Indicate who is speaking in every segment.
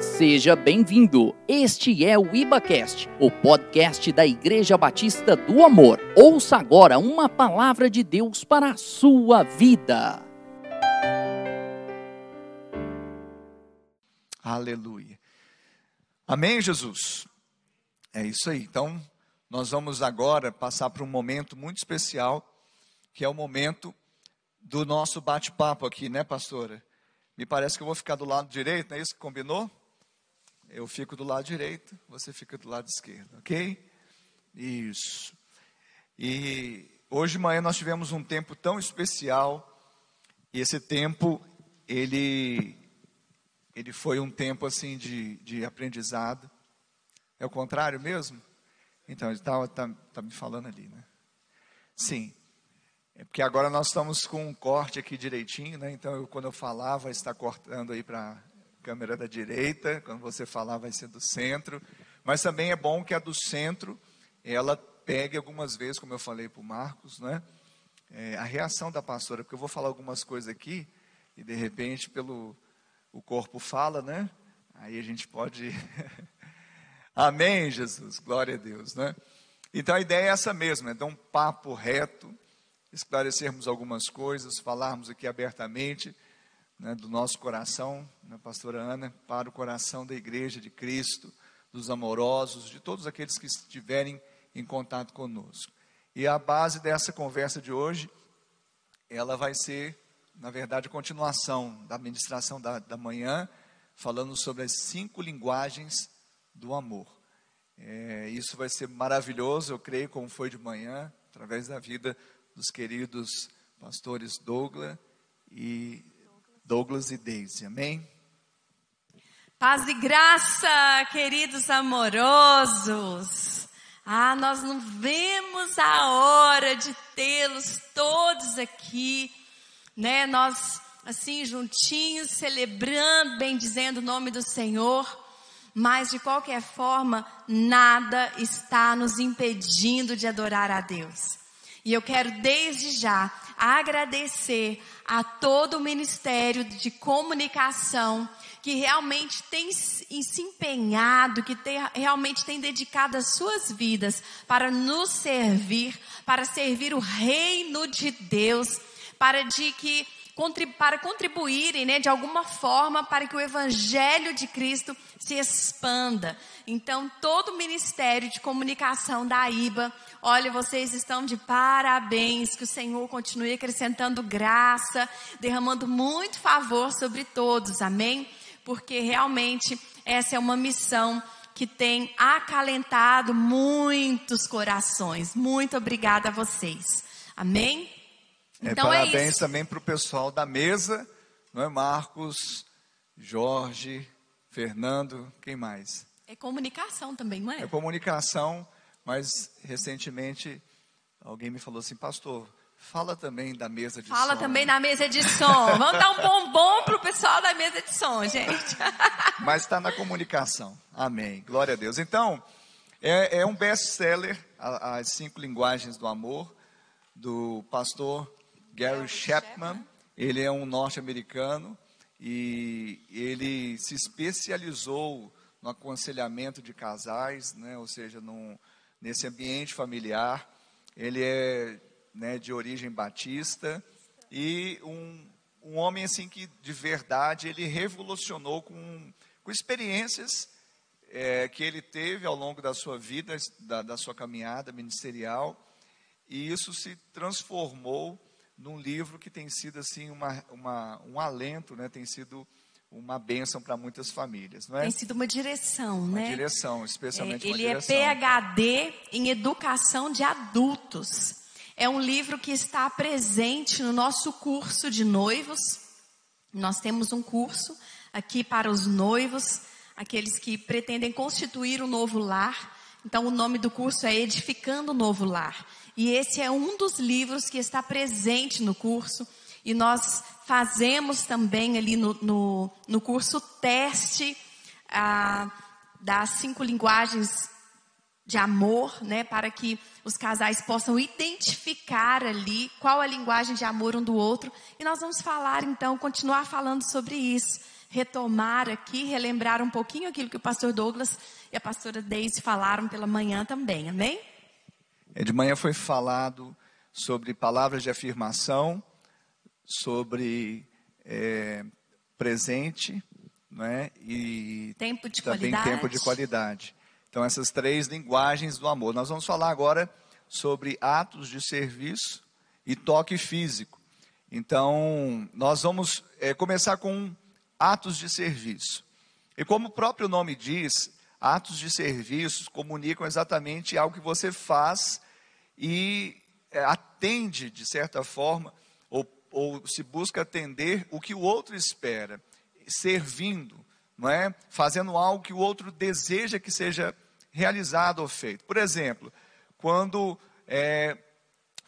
Speaker 1: Seja bem-vindo. Este é o IbaCast, o podcast da Igreja Batista do Amor. Ouça agora uma palavra de Deus para a sua vida.
Speaker 2: Aleluia. Amém, Jesus? É isso aí. Então, nós vamos agora passar para um momento muito especial, que é o momento do nosso bate-papo aqui, né, pastora? Me parece que eu vou ficar do lado direito, não é isso que combinou? Eu fico do lado direito, você fica do lado esquerdo, ok? Isso. E hoje de manhã nós tivemos um tempo tão especial, e esse tempo, ele, ele foi um tempo assim de, de aprendizado. É o contrário mesmo? Então, ele está tá, tá me falando ali, né? Sim. É porque agora nós estamos com um corte aqui direitinho, né? Então, eu, quando eu falar, vai estar cortando aí para câmera da direita, quando você falar vai ser do centro, mas também é bom que a do centro, ela pegue algumas vezes, como eu falei para o Marcos, né, é, a reação da pastora, porque eu vou falar algumas coisas aqui, e de repente pelo o corpo fala, né, aí a gente pode, amém Jesus, glória a Deus, né, então a ideia é essa mesmo, é dar um papo reto, esclarecermos algumas coisas, falarmos aqui abertamente, né, do nosso coração, né, pastora Ana, para o coração da igreja de Cristo, dos amorosos, de todos aqueles que estiverem em contato conosco. E a base dessa conversa de hoje, ela vai ser, na verdade, a continuação da ministração da, da manhã, falando sobre as cinco linguagens do amor. É, isso vai ser maravilhoso, eu creio, como foi de manhã, através da vida dos queridos pastores Douglas e Douglas e Daisy, amém?
Speaker 3: Paz e graça, queridos amorosos. Ah, nós não vemos a hora de tê-los todos aqui, né? Nós, assim, juntinhos, celebrando, bendizendo o nome do Senhor. Mas, de qualquer forma, nada está nos impedindo de adorar a Deus. E eu quero, desde já, agradecer a todo o Ministério de Comunicação que realmente tem se empenhado, que tem, realmente tem dedicado as suas vidas para nos servir, para servir o reino de Deus, para de que para contribuírem, né, de alguma forma, para que o evangelho de Cristo se expanda. Então, todo o ministério de comunicação da IBA, olha, vocês estão de parabéns, que o Senhor continue acrescentando graça, derramando muito favor sobre todos, amém? Porque realmente essa é uma missão que tem acalentado muitos corações. Muito obrigada a vocês. Amém?
Speaker 2: É, então é, parabéns é também para o pessoal da mesa, não é? Marcos, Jorge, Fernando, quem mais?
Speaker 3: É comunicação também, não é?
Speaker 2: É comunicação, mas recentemente alguém me falou assim, pastor, fala também da mesa de
Speaker 3: fala
Speaker 2: som.
Speaker 3: Fala também da mesa de som. Vamos dar um bombom para o pessoal da mesa de som, gente.
Speaker 2: mas está na comunicação. Amém. Glória a Deus. Então, é, é um best-seller, As Cinco Linguagens do Amor, do pastor Gary Chapman. Ele é um norte-americano e ele se especializou no aconselhamento de casais, né, ou seja, num, nesse ambiente familiar. Ele é né, de origem batista e um, um homem assim que de verdade ele revolucionou com, com experiências é, que ele teve ao longo da sua vida, da, da sua caminhada ministerial, e isso se transformou num livro que tem sido assim uma, uma, um alento, né? tem sido uma bênção para muitas famílias, não é?
Speaker 3: Tem sido uma direção,
Speaker 2: uma
Speaker 3: né?
Speaker 2: direção, especialmente
Speaker 3: é,
Speaker 2: uma
Speaker 3: ele é
Speaker 2: direção.
Speaker 3: é PhD em educação de adultos. É um livro que está presente no nosso curso de noivos. Nós temos um curso aqui para os noivos, aqueles que pretendem constituir um novo lar. Então, o nome do curso é Edificando o Novo Lar. E esse é um dos livros que está presente no curso. E nós fazemos também ali no, no, no curso teste ah, das cinco linguagens de amor, né, para que os casais possam identificar ali qual a linguagem de amor um do outro. E nós vamos falar então, continuar falando sobre isso. retomar aqui, relembrar um pouquinho aquilo que o pastor Douglas e a pastora Deise falaram pela manhã também, amém?
Speaker 2: É, de manhã foi falado sobre palavras de afirmação, sobre é, presente, não é? E
Speaker 3: tempo de
Speaker 2: também
Speaker 3: qualidade.
Speaker 2: tempo de qualidade. Então essas três linguagens do amor. Nós vamos falar agora sobre atos de serviço e toque físico. Então nós vamos é, começar com atos de serviço. E como o próprio nome diz, atos de serviço comunicam exatamente algo que você faz e é, atende de certa forma ou, se busca atender o que o outro espera servindo, não é? Fazendo algo que o outro deseja que seja realizado ou feito. Por exemplo, quando é,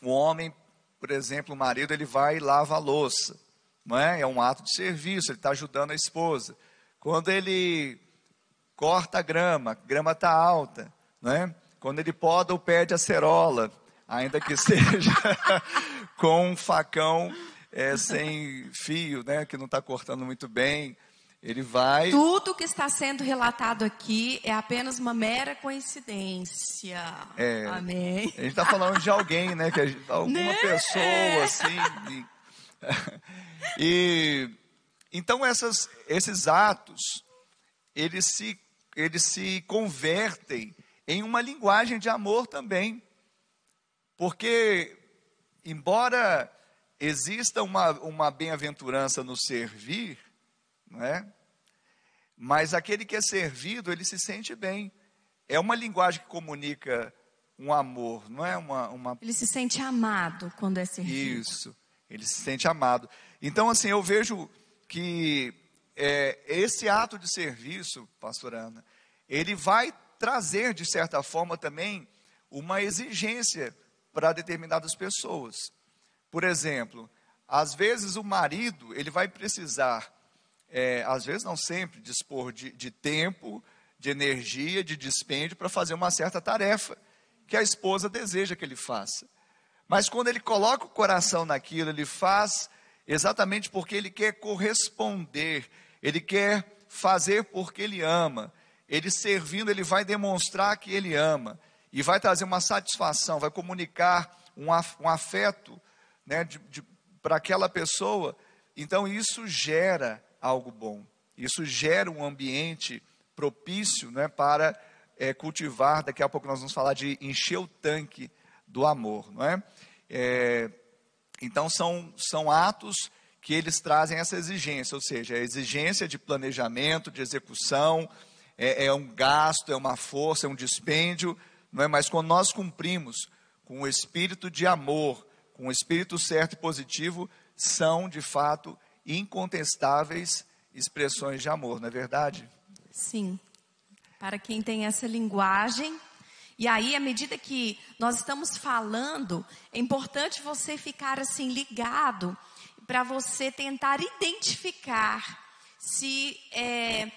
Speaker 2: o homem, por exemplo, o marido, ele vai e lava a louça, não é? É um ato de serviço, ele está ajudando a esposa. Quando ele corta a grama, a grama está alta, não é? Quando ele poda o pé de acerola, ainda que seja com um facão é, sem fio, né, que não está cortando muito bem. Ele vai.
Speaker 3: Tudo que está sendo relatado aqui é apenas uma mera coincidência.
Speaker 2: É,
Speaker 3: Amém.
Speaker 2: A gente está falando de alguém, né? Que alguma
Speaker 3: Né?
Speaker 2: pessoa, assim. E, e- então essas, esses atos, eles se, eles se convertem em uma linguagem de amor também. Porque, embora exista uma, uma bem-aventurança no servir, não é? mas aquele que é servido, ele se sente bem. É uma linguagem que comunica um amor, não é uma, uma
Speaker 3: Ele se sente amado quando é servido.
Speaker 2: isso. Ele se sente amado. Então, assim, eu vejo que é, esse ato de serviço, pastor Ana, ele vai trazer, de certa forma, também uma exigência para determinadas pessoas. Por exemplo, às vezes o marido, ele vai precisar, é, às vezes não sempre, dispor de, de tempo, de energia, de dispêndio para fazer uma certa tarefa que a esposa deseja que ele faça. Mas quando ele coloca o coração naquilo, ele faz exatamente porque ele quer corresponder, ele quer fazer porque ele ama. Ele servindo, ele vai demonstrar que ele ama e vai trazer uma satisfação, vai comunicar um, af- um afeto né, para aquela pessoa. Então isso gera algo bom, isso gera um ambiente propício né, para é, cultivar. Daqui a pouco nós vamos falar de encher o tanque do amor, não é? É, então são, são atos que eles trazem essa exigência, ou seja, a exigência de planejamento, de execução, é, é um gasto, é uma força, é um dispêndio, não é? Mas quando nós cumprimos com o espírito de amor, com o espírito certo e positivo, são de fato incontestáveis expressões de amor, não é verdade?
Speaker 3: Sim. Para quem tem essa linguagem. E aí, à medida que nós estamos falando, é importante você ficar assim ligado para você tentar identificar se é,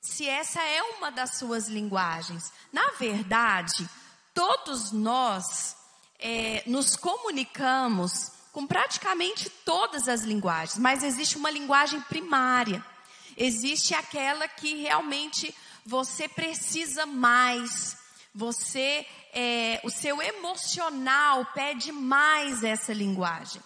Speaker 3: se essa é uma das suas linguagens. Na verdade, todos nós é, nos comunicamos com praticamente todas as linguagens, mas existe uma linguagem primária. Existe aquela que realmente você precisa mais. Você, é, o seu emocional pede mais essa linguagem.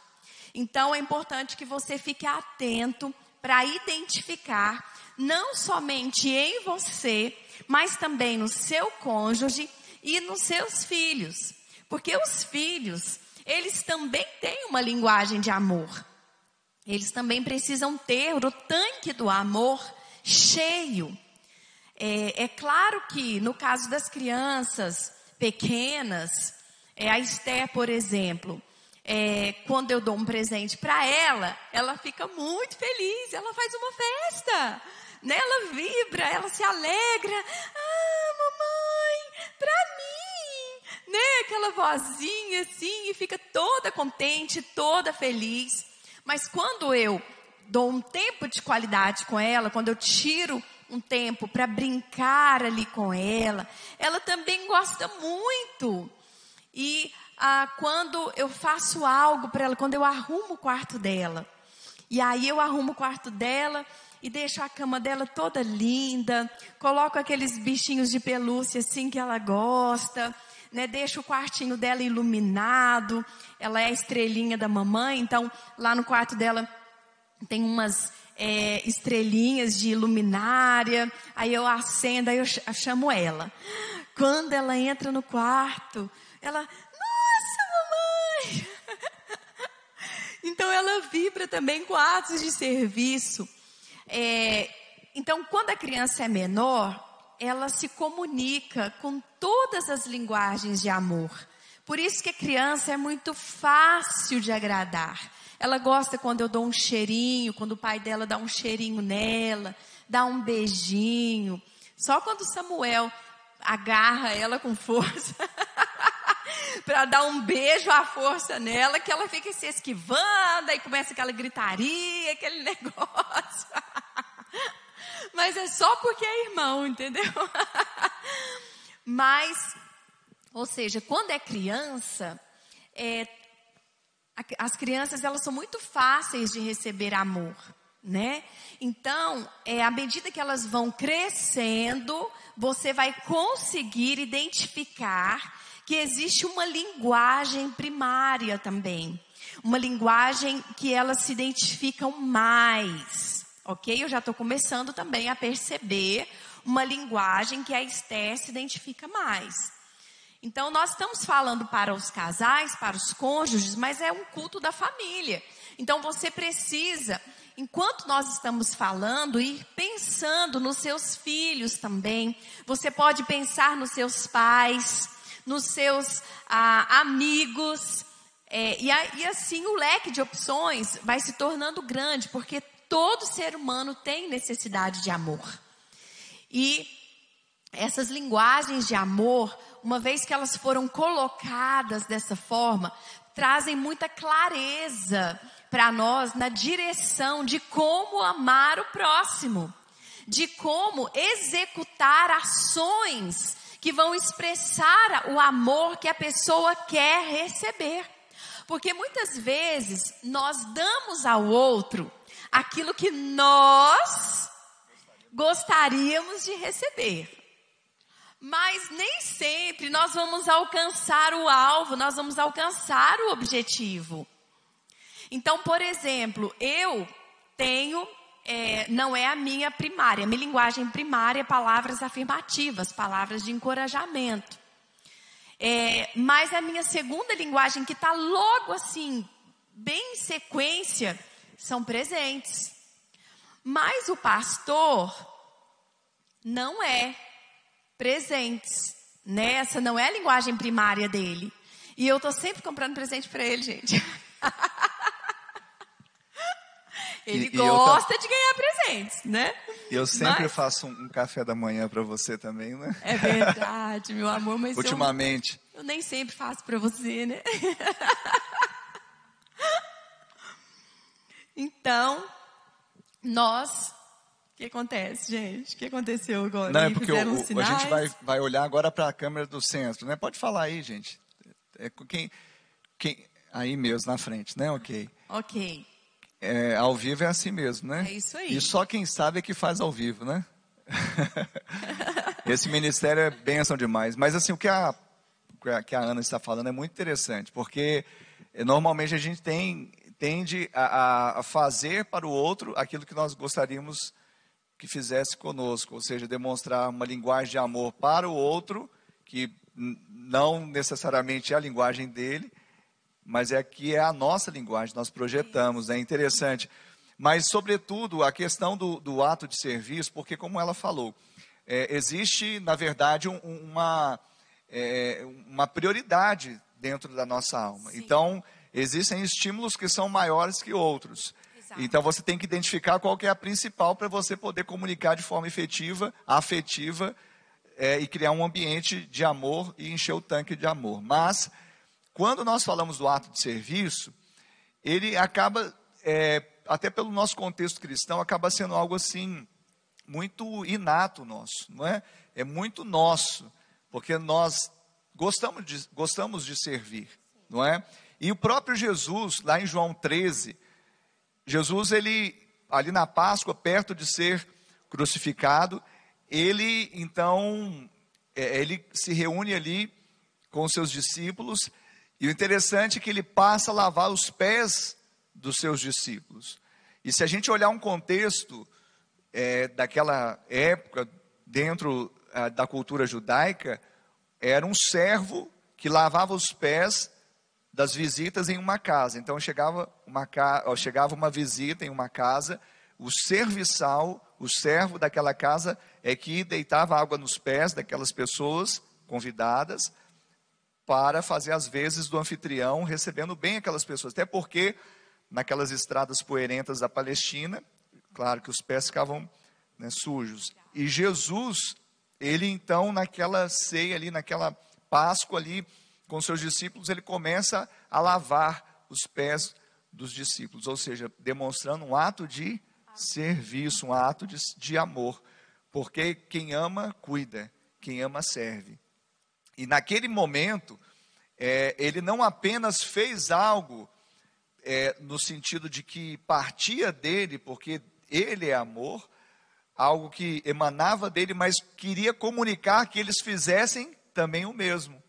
Speaker 3: Então é importante que você fique atento para identificar não somente em você, mas também no seu cônjuge e nos seus filhos. Porque os filhos, eles também têm uma linguagem de amor. Eles também precisam ter o tanque do amor cheio. É, é claro que no caso das crianças pequenas, é, a Esther, por exemplo, é, quando eu dou um presente para ela, ela fica muito feliz, ela faz uma festa, né? ela vibra, ela se alegra. Aquela vozinha assim, e fica toda contente, toda feliz. Mas quando eu dou um tempo de qualidade com ela, quando eu tiro um tempo para brincar ali com ela, ela também gosta muito. E ah, quando eu faço algo para ela, quando eu arrumo o quarto dela, e aí eu arrumo o quarto dela e deixo a cama dela toda linda, coloco aqueles bichinhos de pelúcia assim que ela gosta, né? Deixo o quartinho dela iluminado. Ela é a estrelinha da mamãe, então lá no quarto dela tem umas é, estrelinhas de luminária. Aí eu acendo, aí eu chamo ela. Quando ela entra no quarto, ela, nossa, mamãe! então ela vibra também com atos de serviço. É, então, quando a criança é menor, ela se comunica com todas as linguagens de amor. Por isso que a criança é muito fácil de agradar. Ela gosta quando eu dou um cheirinho, quando o pai dela dá um cheirinho nela, dá um beijinho. Só quando Samuel agarra ela com força para dar um beijo à força nela, que ela fica se esquivando, e começa aquela gritaria, aquele negócio. Mas é só porque é irmão, entendeu? Mas, ou seja, quando é criança, é, as crianças elas são muito fáceis de receber amor, né? Então, é, à medida que elas vão crescendo, você vai conseguir identificar que existe uma linguagem primária também, uma linguagem que elas se identificam mais ok? Eu já estou começando também a perceber uma linguagem que a Esther se identifica mais. Então, nós estamos falando para os casais, para os cônjuges, mas é um culto da família. Então, você precisa, enquanto nós estamos falando, ir pensando nos seus filhos também. Você pode pensar nos seus pais, nos seus ah, amigos. É, e, e assim o leque de opções vai se tornando grande, porque todo ser humano tem necessidade de amor. E essas linguagens de amor, uma vez que elas foram colocadas dessa forma, trazem muita clareza para nós na direção de como amar o próximo, de como executar ações que vão expressar o amor que a pessoa quer receber. Porque muitas vezes nós damos ao outro aquilo que nós gostaríamos de receber. Mas nem sempre nós vamos alcançar o alvo, nós vamos alcançar o objetivo. Então, por exemplo, eu tenho, é, não é a minha primária, a minha linguagem primária é palavras afirmativas, palavras de encorajamento. É, mas a minha segunda linguagem, que está logo assim, bem em sequência, são presentes. Mas o pastor não é presentes. Né? Essa não é a linguagem primária dele. E eu tô sempre comprando presente para ele, gente. ele e, gosta e de ganhar presentes, né?
Speaker 2: Eu sempre mas... faço um, café da manhã para você também, né?
Speaker 3: É verdade, meu amor, mas
Speaker 2: ultimamente
Speaker 3: eu, eu nem sempre faço para você, né? Então, nós. O que acontece, gente? O que aconteceu agora?
Speaker 2: Não, é porque o, o, a gente vai, vai olhar agora para a câmera do centro, né? Pode falar aí, gente. É quem, quem, aí mesmo, na frente, né? Ok.
Speaker 3: Ok.
Speaker 2: É, ao vivo é assim mesmo, né?
Speaker 3: É isso aí.
Speaker 2: E só quem sabe é que faz ao vivo, né? Esse ministério é bênção demais. Mas assim, o que a, que a Ana está falando é muito interessante, porque eh, normalmente a gente tem tende a, a, fazer para o outro aquilo que nós gostaríamos que fizesse conosco, ou seja, demonstrar uma linguagem de amor para o outro, que não necessariamente é a linguagem dele, mas é que é a nossa linguagem, nós projetamos, é interessante. Mas, sobretudo, a questão do, do ato de serviço, porque, como ela falou, é, existe, na verdade, um, uma, é, uma prioridade dentro da nossa alma. Sim. Então, existem estímulos que são maiores que outros. Exato. Então você tem que identificar qual que é a principal para você poder comunicar de forma efetiva, afetiva é, e criar um ambiente de amor e encher o tanque de amor. Mas quando nós falamos do ato de serviço, ele acaba, é, até pelo nosso contexto cristão, acaba sendo algo assim muito inato nosso, não é? É muito nosso, porque nós gostamos de, gostamos de servir, não é? E o próprio Jesus, lá em João 13, Jesus ele ali na Páscoa, perto de ser crucificado, ele então é, ele se reúne ali com seus discípulos e o interessante é que ele passa a lavar os pés dos seus discípulos. E se a gente olhar um contexto é, daquela época dentro é, da cultura judaica, era um servo que lavava os pés das visitas em uma casa. Então chegava uma, chegava uma visita em uma casa, o serviçal, o servo daquela casa é que deitava água nos pés daquelas pessoas convidadas para fazer as vezes do anfitrião, recebendo bem aquelas pessoas. Até porque naquelas estradas poeirentas da Palestina, claro que os pés ficavam né, sujos. E Jesus, ele então naquela ceia ali, naquela Páscoa ali, com seus discípulos, ele começa a lavar os pés dos discípulos, ou seja, demonstrando um ato de serviço, um ato de, de amor. Porque quem ama, cuida, quem ama, serve. E naquele momento, é, ele não apenas fez algo é, no sentido de que partia dele, porque ele é amor, algo que emanava dele, mas queria comunicar que eles fizessem também o mesmo.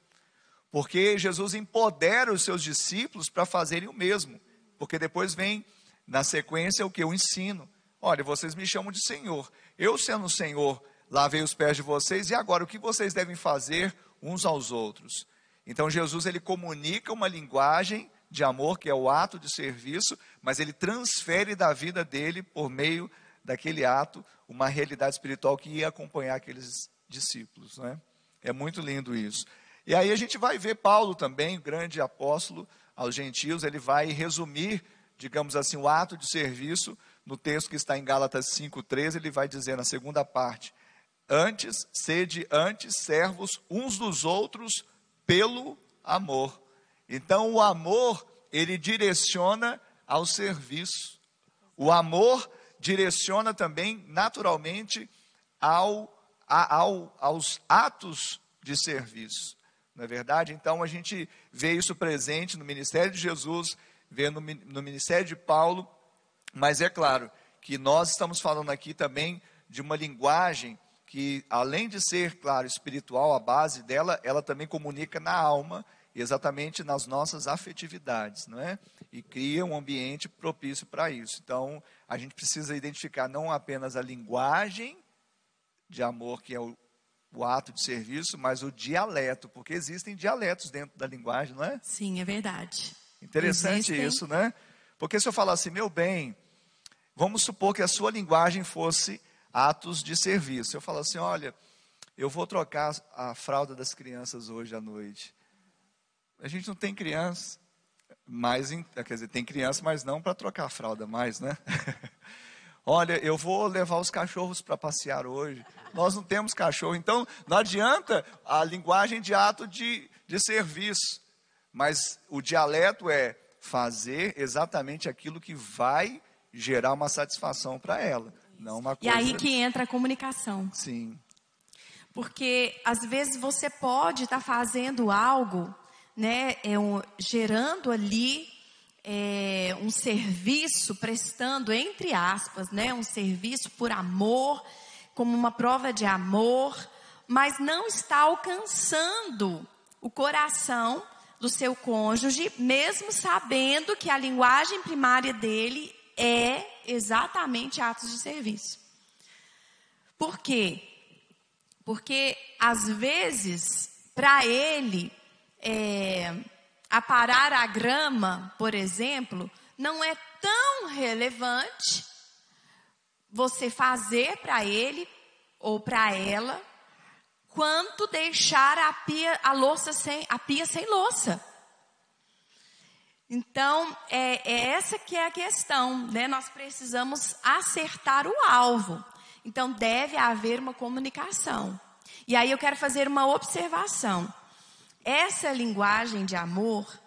Speaker 2: Porque Jesus empodera os seus discípulos para fazerem o mesmo. Porque depois vem, na sequência, o que? O ensino. Olha, vocês me chamam de Senhor. Eu, sendo Senhor, lavei os pés de vocês, e agora o que vocês devem fazer uns aos outros? Então, Jesus, ele comunica uma linguagem de amor, que é o ato de serviço, mas ele transfere da vida dele, por meio daquele ato, uma realidade espiritual que ia acompanhar aqueles discípulos. Né? É muito lindo isso. E aí a gente vai ver Paulo também, grande apóstolo aos gentios, ele vai resumir, digamos assim, o ato de serviço no texto que está em Gálatas 5,13, ele vai dizer na segunda parte: Antes, sede antes servos uns dos outros pelo amor. Então, o amor, ele direciona ao serviço. O amor direciona também, naturalmente, ao, ao, aos atos de serviço. Não é verdade? Então, a gente vê isso presente no ministério de Jesus, vê no, no ministério de Paulo, mas é claro que nós estamos falando aqui também de uma linguagem que, além de ser, claro, espiritual, a base dela, ela também comunica na alma exatamente nas nossas afetividades, não é? E cria um ambiente propício para isso. Então, a gente precisa identificar não apenas a linguagem de amor, que é o, o ato de serviço, mas o dialeto, porque existem dialetos dentro da linguagem, não é?
Speaker 3: Sim, é verdade.
Speaker 2: Interessante existem... isso, né? Porque se eu falar assim, meu bem, vamos supor que a sua linguagem fosse atos de serviço. Eu falo assim, olha, eu vou trocar a fralda das crianças hoje à noite. A gente não tem criança, mas, quer dizer, tem criança, mas não para trocar a fralda mais, né? Olha, eu vou levar os cachorros para passear hoje. Nós não temos cachorro, então não adianta a linguagem de ato de, de serviço. Mas o dialeto é fazer exatamente aquilo que vai gerar uma satisfação para ela. Não uma coisa...
Speaker 3: E aí que entra a comunicação.
Speaker 2: Sim.
Speaker 3: Porque às vezes você pode estar tá fazendo algo né, é um, gerando ali é, um serviço, prestando, entre aspas, né, um serviço por amor, como uma prova de amor, mas não está alcançando o coração do seu cônjuge, mesmo sabendo que a linguagem primária dele é exatamente atos de serviço. Por quê? Porque às vezes, para ele, é, aparar a grama, por exemplo, não é tão relevante você fazer para ele ou para ela quanto deixar a pia, a louça sem, a pia sem louça. Então, é, é, essa que é a questão, né? Nós precisamos acertar o alvo. Então, deve haver uma comunicação. E aí eu quero fazer uma observação. Essa linguagem de amor,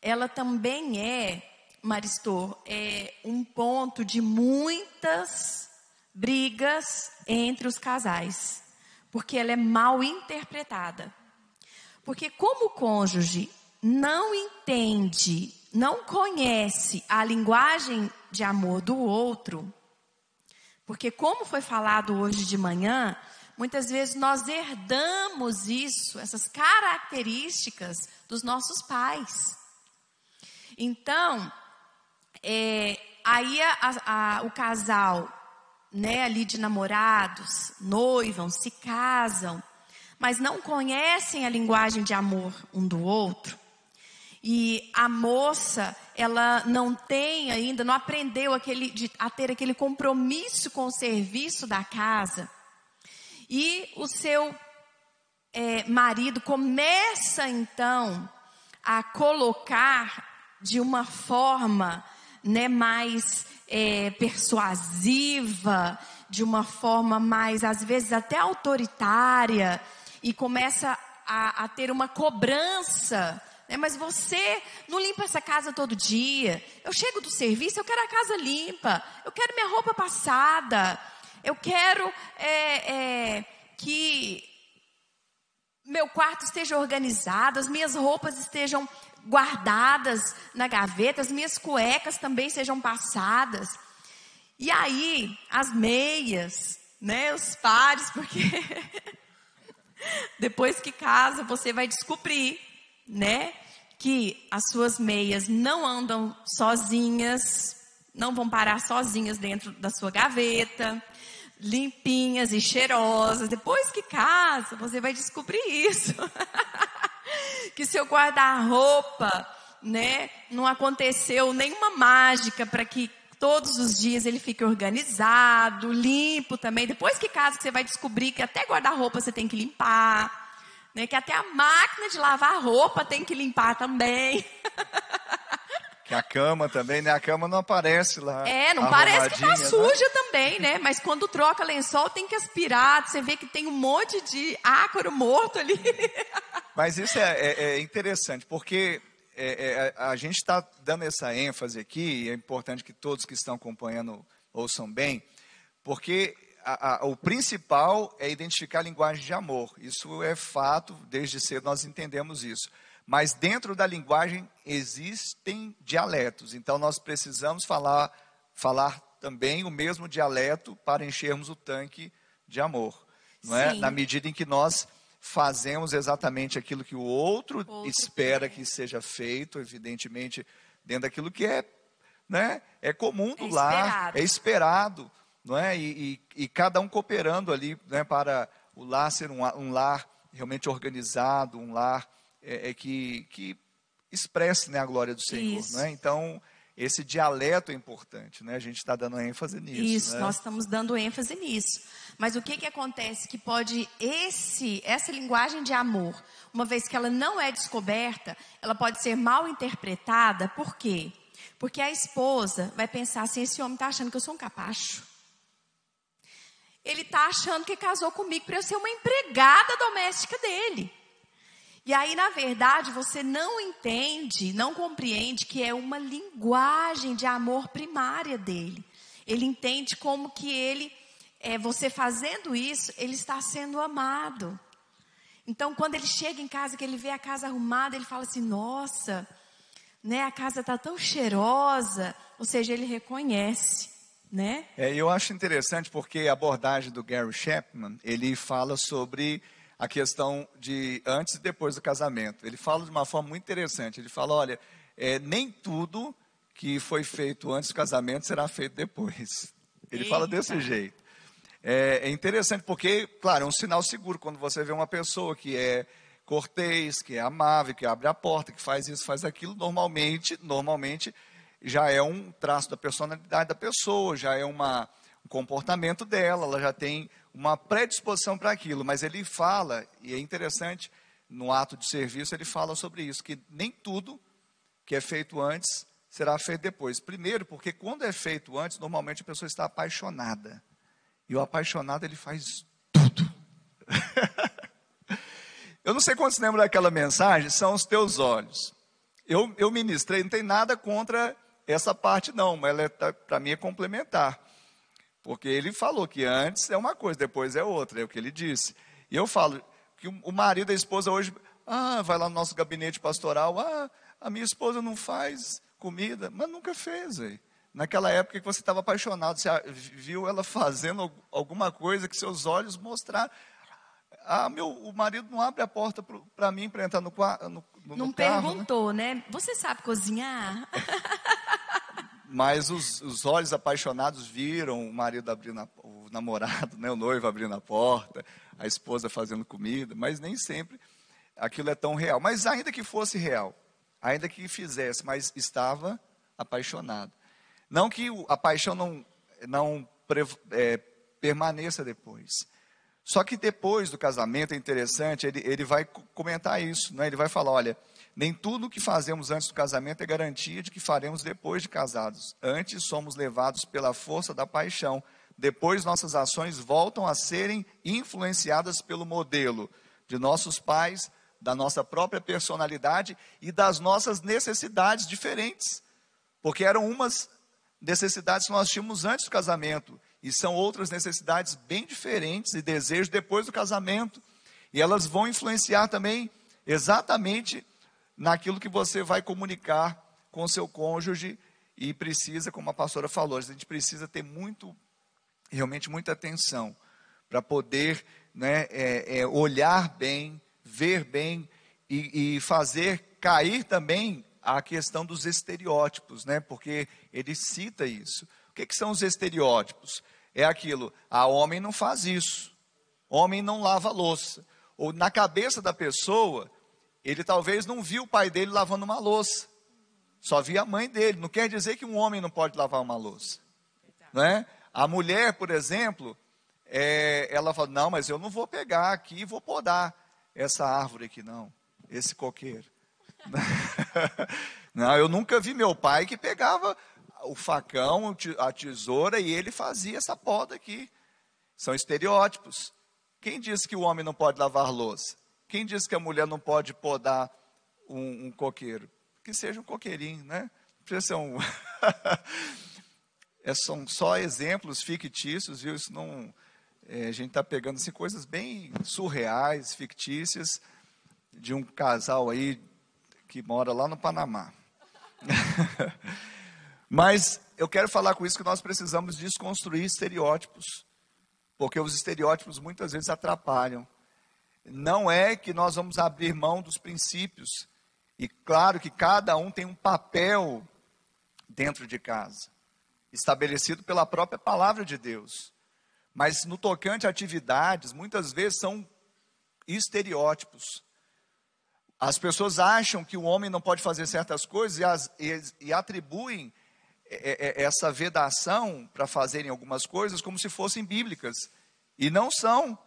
Speaker 3: ela também é, Maristor, é um ponto de muitas brigas entre os casais, porque ela é mal interpretada. Porque como o cônjuge não entende, não conhece a linguagem de amor do outro, Porque, como foi falado hoje de manhã, muitas vezes nós herdamos isso, essas características dos nossos pais. Então, é, aí a, a, o casal, né, ali de namorados, noivam, se casam, mas não conhecem a linguagem de amor um do outro. E a moça, ela não tem ainda, não aprendeu aquele, de, a ter aquele compromisso com o serviço da casa. E o seu é, marido começa então a colocar de uma forma né, mais é, persuasiva, de uma forma mais, às vezes, até autoritária, e começa a, a ter uma cobrança né? Mas você não limpa essa casa todo dia. Eu chego do serviço, eu quero a casa limpa. Eu quero minha roupa passada. Eu quero é, é, que meu quarto esteja organizado, as minhas roupas estejam guardadas na gaveta, as minhas cuecas também sejam passadas. E aí, as meias, né, os pares, porque depois que casa você vai descobrir né? Que as suas meias não andam sozinhas, não vão parar sozinhas dentro da sua gaveta, limpinhas e cheirosas. Depois que casa, você vai descobrir isso. que seu guarda-roupa, né, não aconteceu nenhuma mágica para que todos os dias ele fique organizado, limpo também. Depois que casa, você vai descobrir que até guarda-roupa você tem que limpar né? Que até a máquina de lavar roupa tem que limpar também.
Speaker 2: Que a cama também, né? A cama não aparece lá.
Speaker 3: É, não parece que tá né? suja né? também, né? Mas quando troca lençol tem que aspirar. Você vê que tem um monte de ácaro morto ali.
Speaker 2: Mas isso é, é, é interessante, porque é, é a gente está dando essa ênfase aqui, e é importante que todos que estão acompanhando ouçam bem, porque a, a, o principal é identificar a linguagem de amor. Isso é fato, desde cedo nós entendemos isso. Mas dentro da linguagem existem dialetos. Então nós precisamos falar, falar também o mesmo dialeto para enchermos o tanque de amor. Não é? Na medida em que nós fazemos exatamente aquilo que o outro, outro espera que seja feito, evidentemente, dentro daquilo que é, né, é comum do é lar, é esperado não é? E, e, e cada um cooperando ali né, para o lar ser um, um lar realmente organizado, um lar é, é que, que expresse né, a glória do Senhor. Isso. Né? Então, esse dialeto é importante, né? A gente está dando ênfase nisso.
Speaker 3: Isso,
Speaker 2: né?
Speaker 3: nós estamos dando ênfase nisso. Mas o que, que acontece? Que pode esse, essa linguagem de amor, uma vez que ela não é descoberta, ela pode ser mal interpretada. Por quê? Porque a esposa vai pensar assim: esse homem está achando que eu sou um capacho ele está achando que casou comigo para eu ser uma empregada doméstica dele. E aí, na verdade, você não entende, não compreende que é uma linguagem de amor primária dele. Ele entende como que ele, é, você fazendo isso, ele está sendo amado. Então, quando ele chega em casa, que ele vê a casa arrumada, ele fala assim: Nossa, né, a casa está tão cheirosa. Ou seja, ele reconhece né?
Speaker 2: É, eu acho interessante porque a abordagem do Gary Chapman, ele fala sobre a questão de antes e depois do casamento. Ele fala de uma forma muito interessante. Ele fala, olha, é, nem tudo que foi feito antes do casamento será feito depois. Ele Eita. fala desse jeito. É, é interessante porque, claro, é um sinal seguro quando você vê uma pessoa que é cortês, que é amável, que abre a porta, que faz isso, faz aquilo, normalmente, normalmente já é um traço da personalidade da pessoa, já é uma, um comportamento dela, ela já tem uma predisposição para aquilo. Mas ele fala, e é interessante, no ato de serviço, ele fala sobre isso, que nem tudo que é feito antes será feito depois. Primeiro, porque quando é feito antes, normalmente a pessoa está apaixonada. E o apaixonado, ele faz tudo. eu não sei quantos lembram daquela mensagem, são os teus olhos. Eu, eu ministrei, não tem nada contra essa parte não, mas é, tá, para mim é complementar. Porque ele falou que antes é uma coisa, depois é outra, é o que ele disse. E eu falo que o marido e a esposa hoje, ah, vai lá no nosso gabinete pastoral, ah, a minha esposa não faz comida, mas nunca fez, véio. naquela época que você estava apaixonado, você viu ela fazendo alguma coisa que seus olhos mostraram. Ah, meu, o marido não abre a porta para mim para entrar no, no, no
Speaker 3: Não
Speaker 2: carro,
Speaker 3: né? perguntou, né? né? Você sabe cozinhar?
Speaker 2: Mas os, os, olhos apaixonados viram o marido abrindo, a, o namorado, né, o noivo abrindo a porta, a esposa fazendo comida, mas nem sempre aquilo é tão real. Mas ainda que fosse real, ainda que fizesse, mas estava apaixonado. Não que a paixão não, não é, permaneça depois. Só que depois do casamento, é interessante, ele, ele vai comentar isso, né? ele vai falar, olha, nem tudo que fazemos antes do casamento é garantia de que faremos depois de casados. Antes somos levados pela força da paixão. Depois nossas ações voltam a serem influenciadas pelo modelo de nossos pais, da nossa própria personalidade e das nossas necessidades diferentes. Porque eram umas necessidades que nós tínhamos antes do casamento e são outras necessidades bem diferentes e desejos depois do casamento. E elas vão influenciar também exatamente naquilo que você vai comunicar com o seu cônjuge e precisa, como a pastora falou, a gente precisa ter muito, realmente muita atenção para poder né, é, é, olhar bem, ver bem e, e, fazer cair também a questão dos estereótipos, né? Porque ele cita isso. O que, que são os estereótipos? É aquilo, a homem não faz isso, homem não lava louça. Ou na cabeça da pessoa, ele talvez não viu o pai dele lavando uma louça. Só via a mãe dele. Não quer dizer que um homem não pode lavar uma louça. Né? A mulher, por exemplo, é, ela fala: Não, mas eu não vou pegar aqui e vou podar essa árvore aqui, não. Esse coqueiro. não, eu nunca vi meu pai que pegava o facão, a tesoura e ele fazia essa poda aqui. São estereótipos. Quem disse que o homem não pode lavar louça? Quem diz que a mulher não pode podar um, um coqueiro? Que seja um coqueirinho, né? Precisa ser um. é, são só exemplos fictícios, viu? Isso não. É, a gente está pegando assim, coisas bem surreais, fictícias, de um casal aí que mora lá no Panamá. Mas eu quero falar com isso que nós precisamos desconstruir estereótipos, porque os estereótipos muitas vezes atrapalham não é que nós vamos abrir mão dos princípios. E claro que cada um tem um papel dentro de casa, estabelecido pela própria palavra de Deus. Mas no tocante a atividades, muitas vezes são estereótipos. As pessoas acham que o homem não pode fazer certas coisas e, as, e, e atribuem essa vedação para fazerem algumas coisas como se fossem bíblicas. E não são.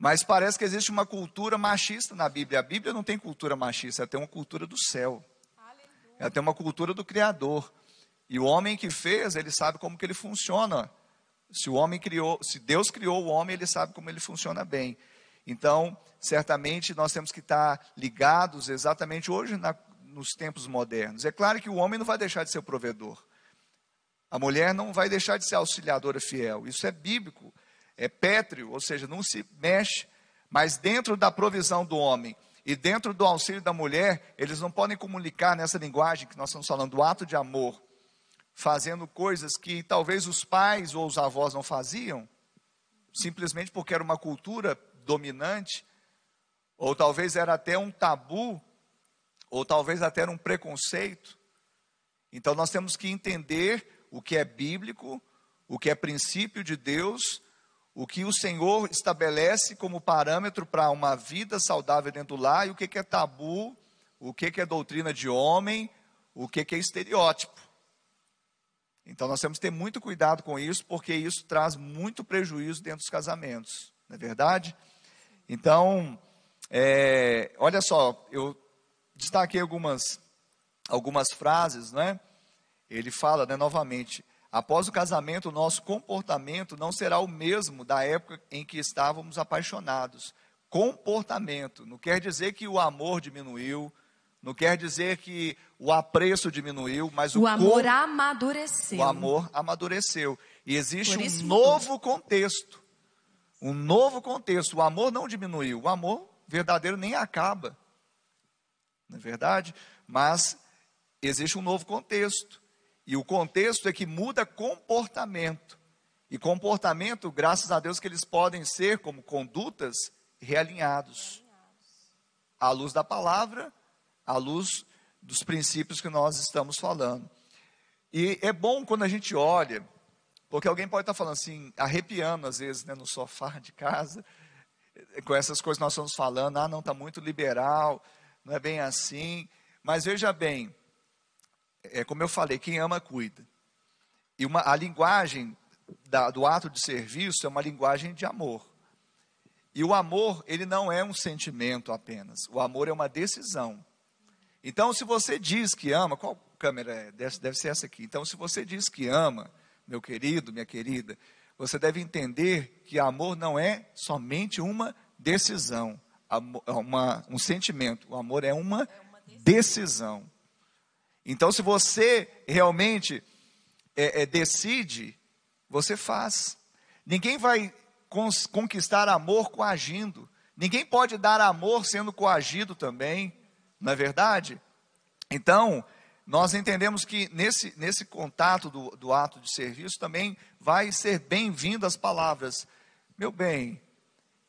Speaker 2: Mas parece que existe uma cultura machista na Bíblia. A Bíblia não tem cultura machista, ela tem uma cultura do céu. Aleluia. Ela tem uma cultura do Criador. E o homem que fez, ele sabe como que ele funciona. Se o homem criou, se Deus criou o homem, ele sabe como ele funciona bem. Então, certamente nós temos que estar ligados exatamente hoje na, nos tempos modernos. É claro que o homem não vai deixar de ser o provedor. A mulher não vai deixar de ser auxiliadora fiel. Isso é bíblico é pétreo, ou seja, não se mexe, mas dentro da provisão do homem e dentro do auxílio da mulher, eles não podem comunicar nessa linguagem que nós estamos falando, do ato de amor, fazendo coisas que talvez os pais ou os avós não faziam, simplesmente porque era uma cultura dominante, ou talvez era até um tabu, ou talvez até um preconceito. Então nós temos que entender o que é bíblico, o que é princípio de Deus o que o Senhor estabelece como parâmetro para uma vida saudável dentro do lar e o que, é tabu, o que, é doutrina de homem, o que, que é estereótipo. Então nós temos que ter muito cuidado com isso, porque isso traz muito prejuízo dentro dos casamentos, não é verdade? Então, é, olha só, eu destaquei algumas, algumas frases, né? Ele fala, né, novamente, Após o casamento, o nosso comportamento não será o mesmo da época em que estávamos apaixonados. Comportamento não quer dizer que o amor diminuiu, não quer dizer que o apreço diminuiu, mas o,
Speaker 3: o amor amadureceu.
Speaker 2: O amor amadureceu. E existe um novo contexto. Um novo contexto. O amor não diminuiu, o amor verdadeiro nem acaba. Não é verdade? Mas existe um novo contexto. E o contexto é que muda comportamento. E comportamento, graças a Deus, que eles podem ser como condutas realinhados. À luz da palavra, à luz dos princípios que nós estamos falando. E é bom quando a gente olha, porque alguém pode estar falando assim, arrepiando às vezes né, no sofá de casa, com essas coisas que nós estamos falando, ah, não está muito liberal, não é bem assim. Mas veja bem, é como eu falei, quem ama cuida. E uma, a linguagem da, do ato de serviço é uma linguagem de amor. E o amor, ele não é um sentimento apenas. O amor é uma decisão. Então, se você diz que ama, qual câmera é? Deve, deve ser essa aqui. Então, se você diz que ama, meu querido, minha querida, você deve entender que amor não é somente uma decisão, é uma, um sentimento. O amor é uma decisão. Então, se você realmente é, é, decide, você faz. Ninguém vai conquistar amor coagindo. Ninguém pode dar amor sendo coagido também, não é verdade? Então, nós entendemos que nesse, nesse contato do, do ato de serviço também vai ser bem-vindo as palavras. Meu bem,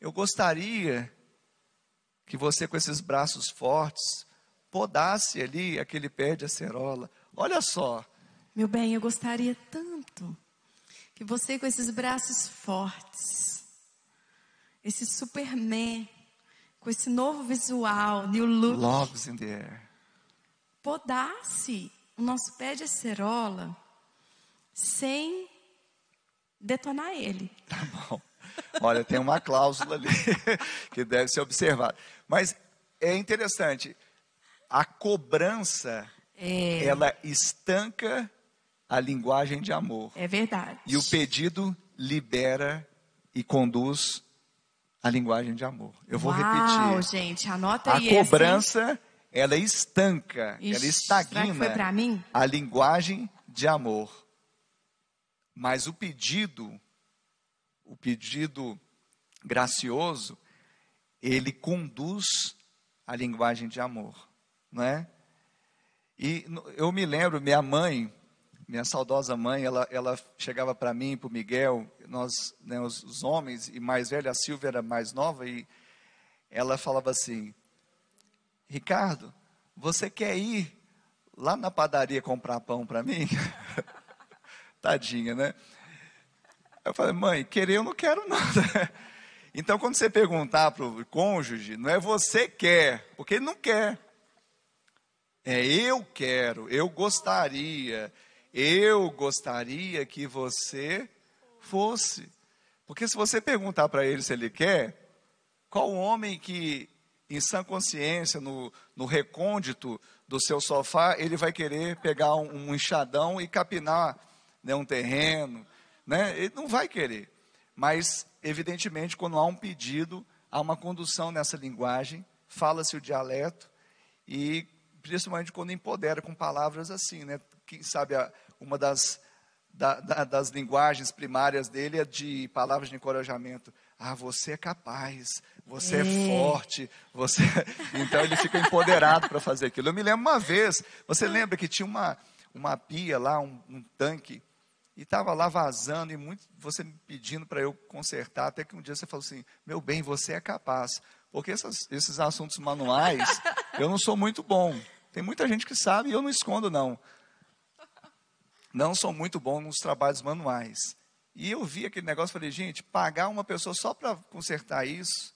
Speaker 2: eu gostaria que você, com esses braços fortes, podasse ali aquele pé de acerola. Olha só.
Speaker 3: Meu bem, eu gostaria tanto que você, com esses braços fortes, esse Superman, com esse novo visual, new look,
Speaker 2: logs in the air,
Speaker 3: podasse o nosso pé de acerola sem detonar ele.
Speaker 2: Tá bom. Olha, tem uma cláusula ali que deve ser observada. Mas é interessante, a cobrança, é. ela estanca a linguagem de amor.
Speaker 3: É verdade.
Speaker 2: E o pedido libera e conduz a linguagem de amor. Eu vou
Speaker 3: Uau,
Speaker 2: repetir.
Speaker 3: gente, anota
Speaker 2: a
Speaker 3: aí.
Speaker 2: A cobrança, ela estanca,
Speaker 3: Ixi,
Speaker 2: ela estagna a linguagem de amor. Mas o pedido o pedido gracioso, ele conduz a linguagem de amor, não é? E eu me lembro, minha mãe, minha saudosa mãe, ela, ela chegava para mim, para o Miguel, nós, né, os, os, homens, e mais velha, a Silvia era mais nova, e ela falava assim: Ricardo, você quer ir lá na padaria comprar pão para mim? Tadinha, né? Eu falei, mãe, querer eu não quero nada. Então, quando você perguntar para o cônjuge, não é você quer, porque ele não quer. É eu quero, eu gostaria, eu gostaria que você fosse. Porque se você perguntar para ele se ele quer, qual homem que, em sã consciência, no, no recôndito do seu sofá, ele vai querer pegar um, um enxadão e capinar né, um terreno, né? Ele não vai querer. Mas, evidentemente, quando há um pedido, há uma condução nessa linguagem, fala-se o dialeto, e principalmente quando empodera com palavras assim, né? Quem sabe a, uma das, da, da, das linguagens primárias dele é de palavras de encorajamento. Ah, você é capaz, você é, é forte, você. Então ele fica empoderado para fazer aquilo. Eu me lembro uma vez, você lembra que tinha uma, uma pia lá, um, um tanque e estava lá vazando e muito você me pedindo para eu consertar, até que um dia você falou assim: meu bem, você é capaz. Porque essas, esses assuntos manuais, eu não sou muito bom. Tem muita gente que sabe e eu não escondo, não. Não sou muito bom nos trabalhos manuais. E eu vi aquele negócio e falei, gente, pagar uma pessoa só para consertar isso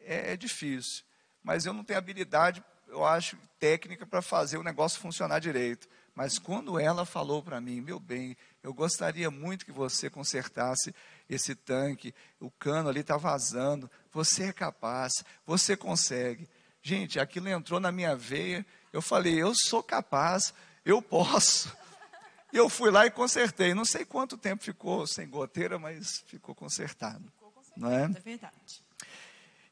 Speaker 2: é, é difícil. Mas eu não tenho habilidade, eu acho, técnica para fazer o negócio funcionar direito. Mas quando ela falou para mim, meu bem, eu gostaria muito que você consertasse esse tanque, o cano ali está vazando, você é capaz, você consegue. Gente, aquilo entrou na minha veia, eu falei, eu sou capaz, eu posso. E eu fui lá e consertei. Não sei quanto tempo ficou sem goteira, mas ficou consertado. Ficou consertado, não é?
Speaker 3: é verdade.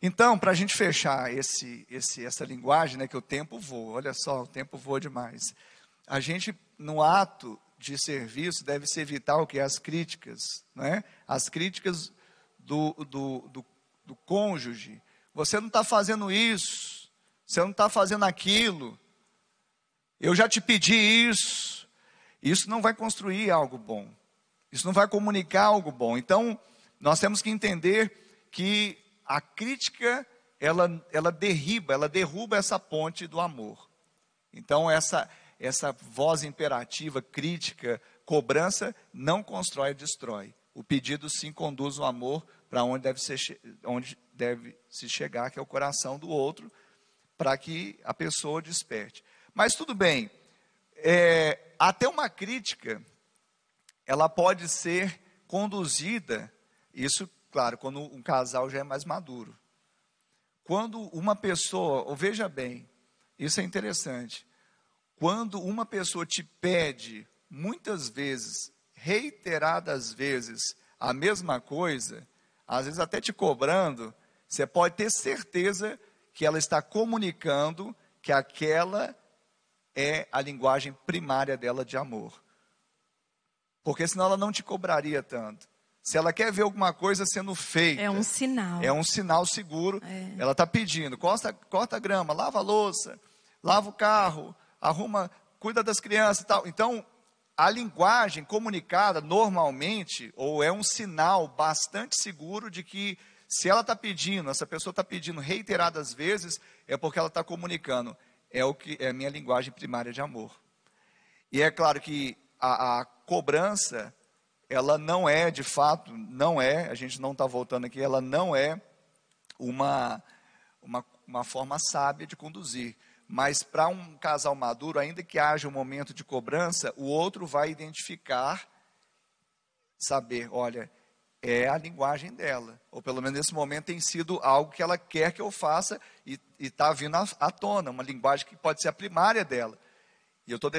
Speaker 2: Então, para a gente fechar esse, esse, essa linguagem, né, que o tempo voa, olha só, o tempo voa demais a gente, no ato de serviço, deve se evitar o que? As críticas, né? As críticas do, do, do, do cônjuge. Você não está fazendo isso, você não está fazendo aquilo, eu já te pedi isso. Isso não vai construir algo bom. Isso não vai comunicar algo bom. Então, nós temos que entender que a crítica, ela, ela derriba, ela derruba essa ponte do amor. Então, essa, essa voz imperativa, crítica, cobrança, não constrói, destrói. O pedido sim conduz o amor para onde deve, ser, onde deve se chegar, que é o coração do outro, para que a pessoa desperte. Mas tudo bem, é, até uma crítica, ela pode ser conduzida, isso, claro, quando um casal já é mais maduro. Quando uma pessoa, ou veja bem, isso é interessante, quando uma pessoa te pede muitas vezes, reiteradas vezes, a mesma coisa, às vezes até te cobrando, você pode ter certeza que ela está comunicando que aquela é a linguagem primária dela de amor. Porque senão ela não te cobraria tanto. Se ela quer ver alguma coisa sendo feita.
Speaker 3: É um sinal.
Speaker 2: É um sinal seguro. É. Ela está pedindo: corta, corta a grama, lava a louça, lava o carro, arruma, cuida das crianças e tal. Então, a linguagem comunicada normalmente, ou é um sinal bastante seguro de que se ela está pedindo, essa pessoa está pedindo reiteradas vezes, é porque ela está comunicando. É o que é a minha linguagem primária de amor. E é claro que a, a cobrança, ela não é, de fato, não é, a gente não está voltando aqui, ela não é uma, uma, uma forma sábia de conduzir. Mas para um casal maduro, ainda que haja um momento de cobrança, o outro vai identificar, saber, olha, é a linguagem dela. Ou pelo menos nesse momento tem sido algo que ela quer que eu faça e está vindo à, tona, uma linguagem que pode ser a primária dela. E eu estou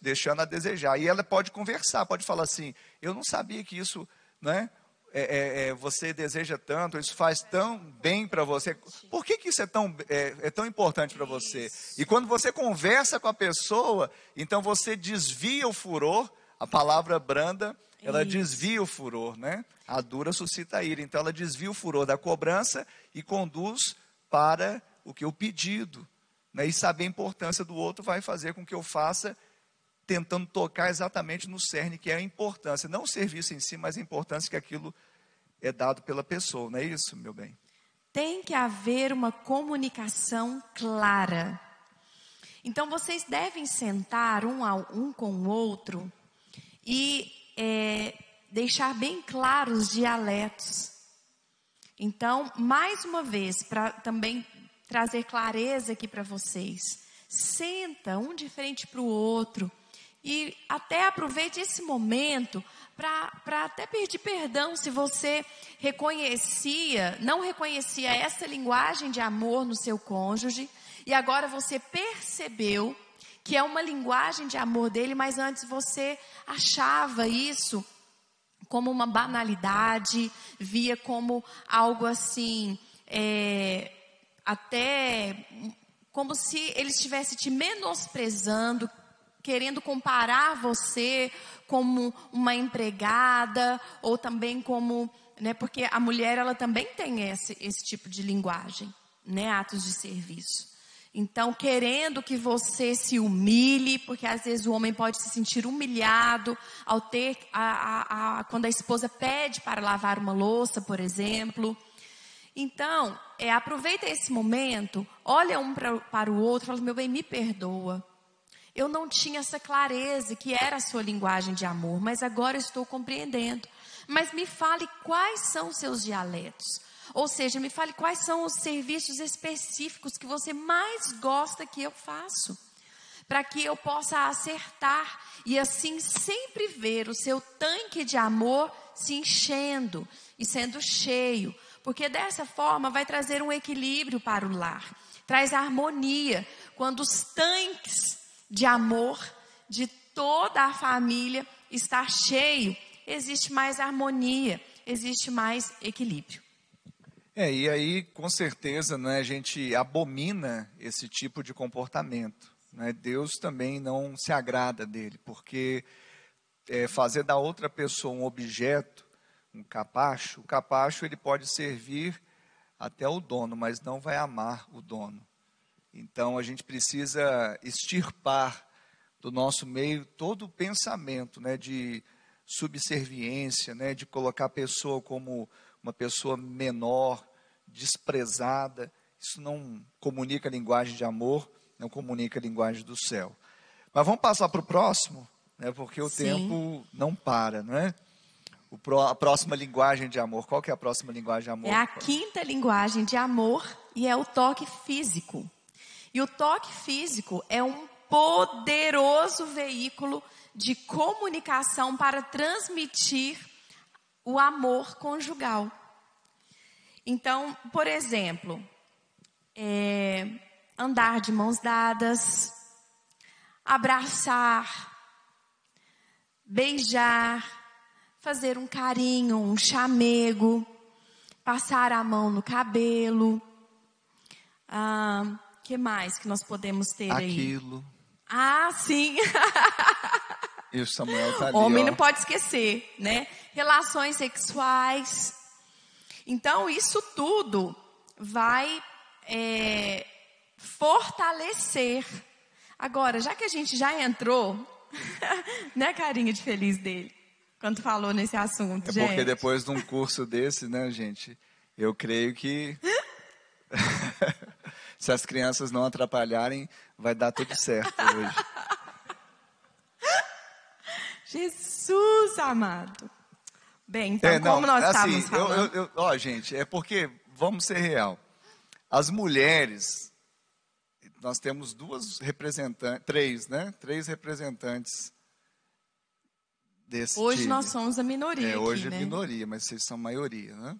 Speaker 2: deixando a desejar. E ela pode conversar, pode falar assim: eu não sabia que isso, né? É, é, é, você deseja tanto, isso faz tão bem para você. Por que, que isso é tão, é, é tão importante para você? E quando você conversa com a pessoa, então você desvia o furor, a palavra branda, ela isso. desvia o furor, né? A dura suscita a ira. Então ela desvia o furor da cobrança e conduz para o que o pedido. Né? E saber a importância do outro vai fazer com que eu faça tentando tocar exatamente no cerne, que é a importância, não o serviço em si, mas a importância que aquilo é dado pela pessoa, não é isso, meu bem?
Speaker 3: Tem que haver uma comunicação clara. Então vocês devem sentar um, a um com o outro e é, deixar bem claros os dialetos. Então, mais uma vez, para também trazer clareza aqui para vocês, senta um de frente para o outro e até aproveite esse momento para até pedir perdão se você reconhecia, não reconhecia essa linguagem de amor no seu cônjuge. E agora você percebeu que é uma linguagem de amor dele, mas antes você achava isso como uma banalidade, via como algo assim, é, até como se ele estivesse te menosprezando, querendo comparar você como uma empregada ou também como, né, porque a mulher ela também tem esse, esse tipo de linguagem, né, atos de serviço. Então, querendo que você se humilhe, porque às vezes o homem pode se sentir humilhado ao ter, a, a, a, quando a esposa pede para lavar uma louça, por exemplo. Então, é, aproveita esse momento, olha um pra, para o outro, fala: meu bem, me perdoa. Eu não tinha essa clareza que era a sua linguagem de amor, mas agora estou compreendendo. Mas me fale quais são seus dialetos. Ou seja, me fale quais são os serviços específicos que você mais gosta que eu faço. Para que eu possa acertar e assim sempre ver o seu tanque de amor se enchendo e sendo cheio. Porque dessa forma vai trazer um equilíbrio para o lar. Traz harmonia. Quando os tanques de amor de toda a família está cheio, existe mais harmonia, existe mais equilíbrio.
Speaker 2: É, e aí, com certeza, né, a gente abomina esse tipo de comportamento. Né? Deus também não se agrada dele, porque é, fazer da outra pessoa um objeto, um capacho, o capacho ele pode servir até o dono, mas não vai amar o dono. Então a gente precisa extirpar do nosso meio todo o pensamento né, de subserviência, né, de colocar a pessoa como uma pessoa menor, desprezada. Isso não comunica a linguagem de amor, não comunica a linguagem do céu. Mas vamos passar para o próximo, né, porque o
Speaker 3: Sim.
Speaker 2: tempo não para, não é? O pró- a próxima linguagem de amor, qual que é a próxima linguagem de amor?
Speaker 3: É a quinta linguagem de amor e é o toque físico. E o toque físico é um poderoso veículo de comunicação para transmitir o amor conjugal. Então, por exemplo, é, andar de mãos dadas, abraçar, beijar, fazer um carinho, um chamego, passar a mão no cabelo. Ah, que mais que nós podemos ter aí?
Speaker 2: Aquilo.
Speaker 3: Ah, sim.
Speaker 2: E o Samuel está ali,
Speaker 3: Homem
Speaker 2: ó.
Speaker 3: não pode esquecer, né? Relações sexuais. Então, isso tudo vai é, fortalecer. Agora, já que a gente já entrou, né, carinha de feliz dele, quando falou nesse assunto,
Speaker 2: É
Speaker 3: gente.
Speaker 2: porque depois de um curso desse, né, gente, eu creio que se as crianças não atrapalharem, vai dar tudo certo hoje.
Speaker 3: Jesus amado. Bem, então,
Speaker 2: É, não,
Speaker 3: como nós
Speaker 2: assim,
Speaker 3: estávamos falando?
Speaker 2: eu, eu- ó, gente, é porque, vamos ser real, as mulheres, nós temos duas representantes, três, né? Três representantes desse
Speaker 3: Hoje
Speaker 2: time.
Speaker 3: nós somos a minoria
Speaker 2: É, hoje
Speaker 3: aqui,
Speaker 2: é
Speaker 3: né?
Speaker 2: minoria, mas vocês são maioria, né?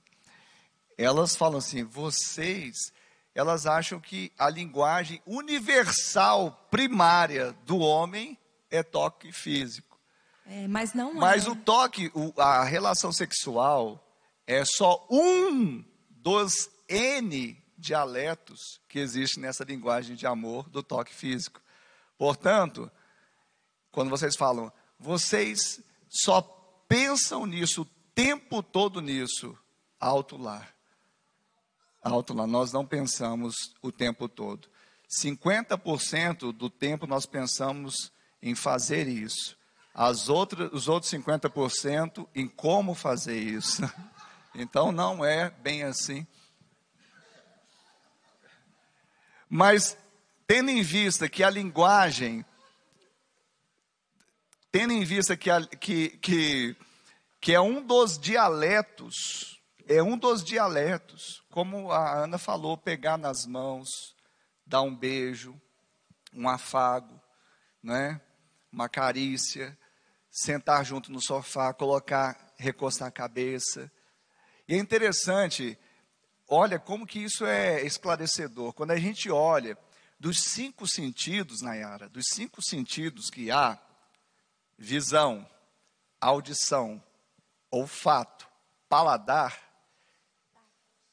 Speaker 2: Elas falam assim, vocês, elas acham que a linguagem universal primária do homem é toque físico.
Speaker 3: É, mas não
Speaker 2: Mas
Speaker 3: é.
Speaker 2: o toque, a relação sexual é só um dos N dialetos que existe nessa linguagem de amor do toque físico. Portanto, quando vocês falam, vocês só pensam nisso o tempo todo nisso, alto lá. Alto lá, nós não pensamos o tempo todo. 50% do tempo nós pensamos em fazer isso. As outras, os outros 50% em como fazer isso. Então não é bem assim. Mas tendo em vista que a linguagem, tendo em vista que, a, que, que, que é um dos dialetos, é um dos dialetos, como a Ana falou, pegar nas mãos, dar um beijo, um afago, né? uma carícia, sentar junto no sofá, colocar, recostar a cabeça. E é interessante, olha como que isso é esclarecedor. Quando a gente olha dos cinco sentidos, Nayara, dos cinco sentidos que há, visão, audição, olfato, paladar,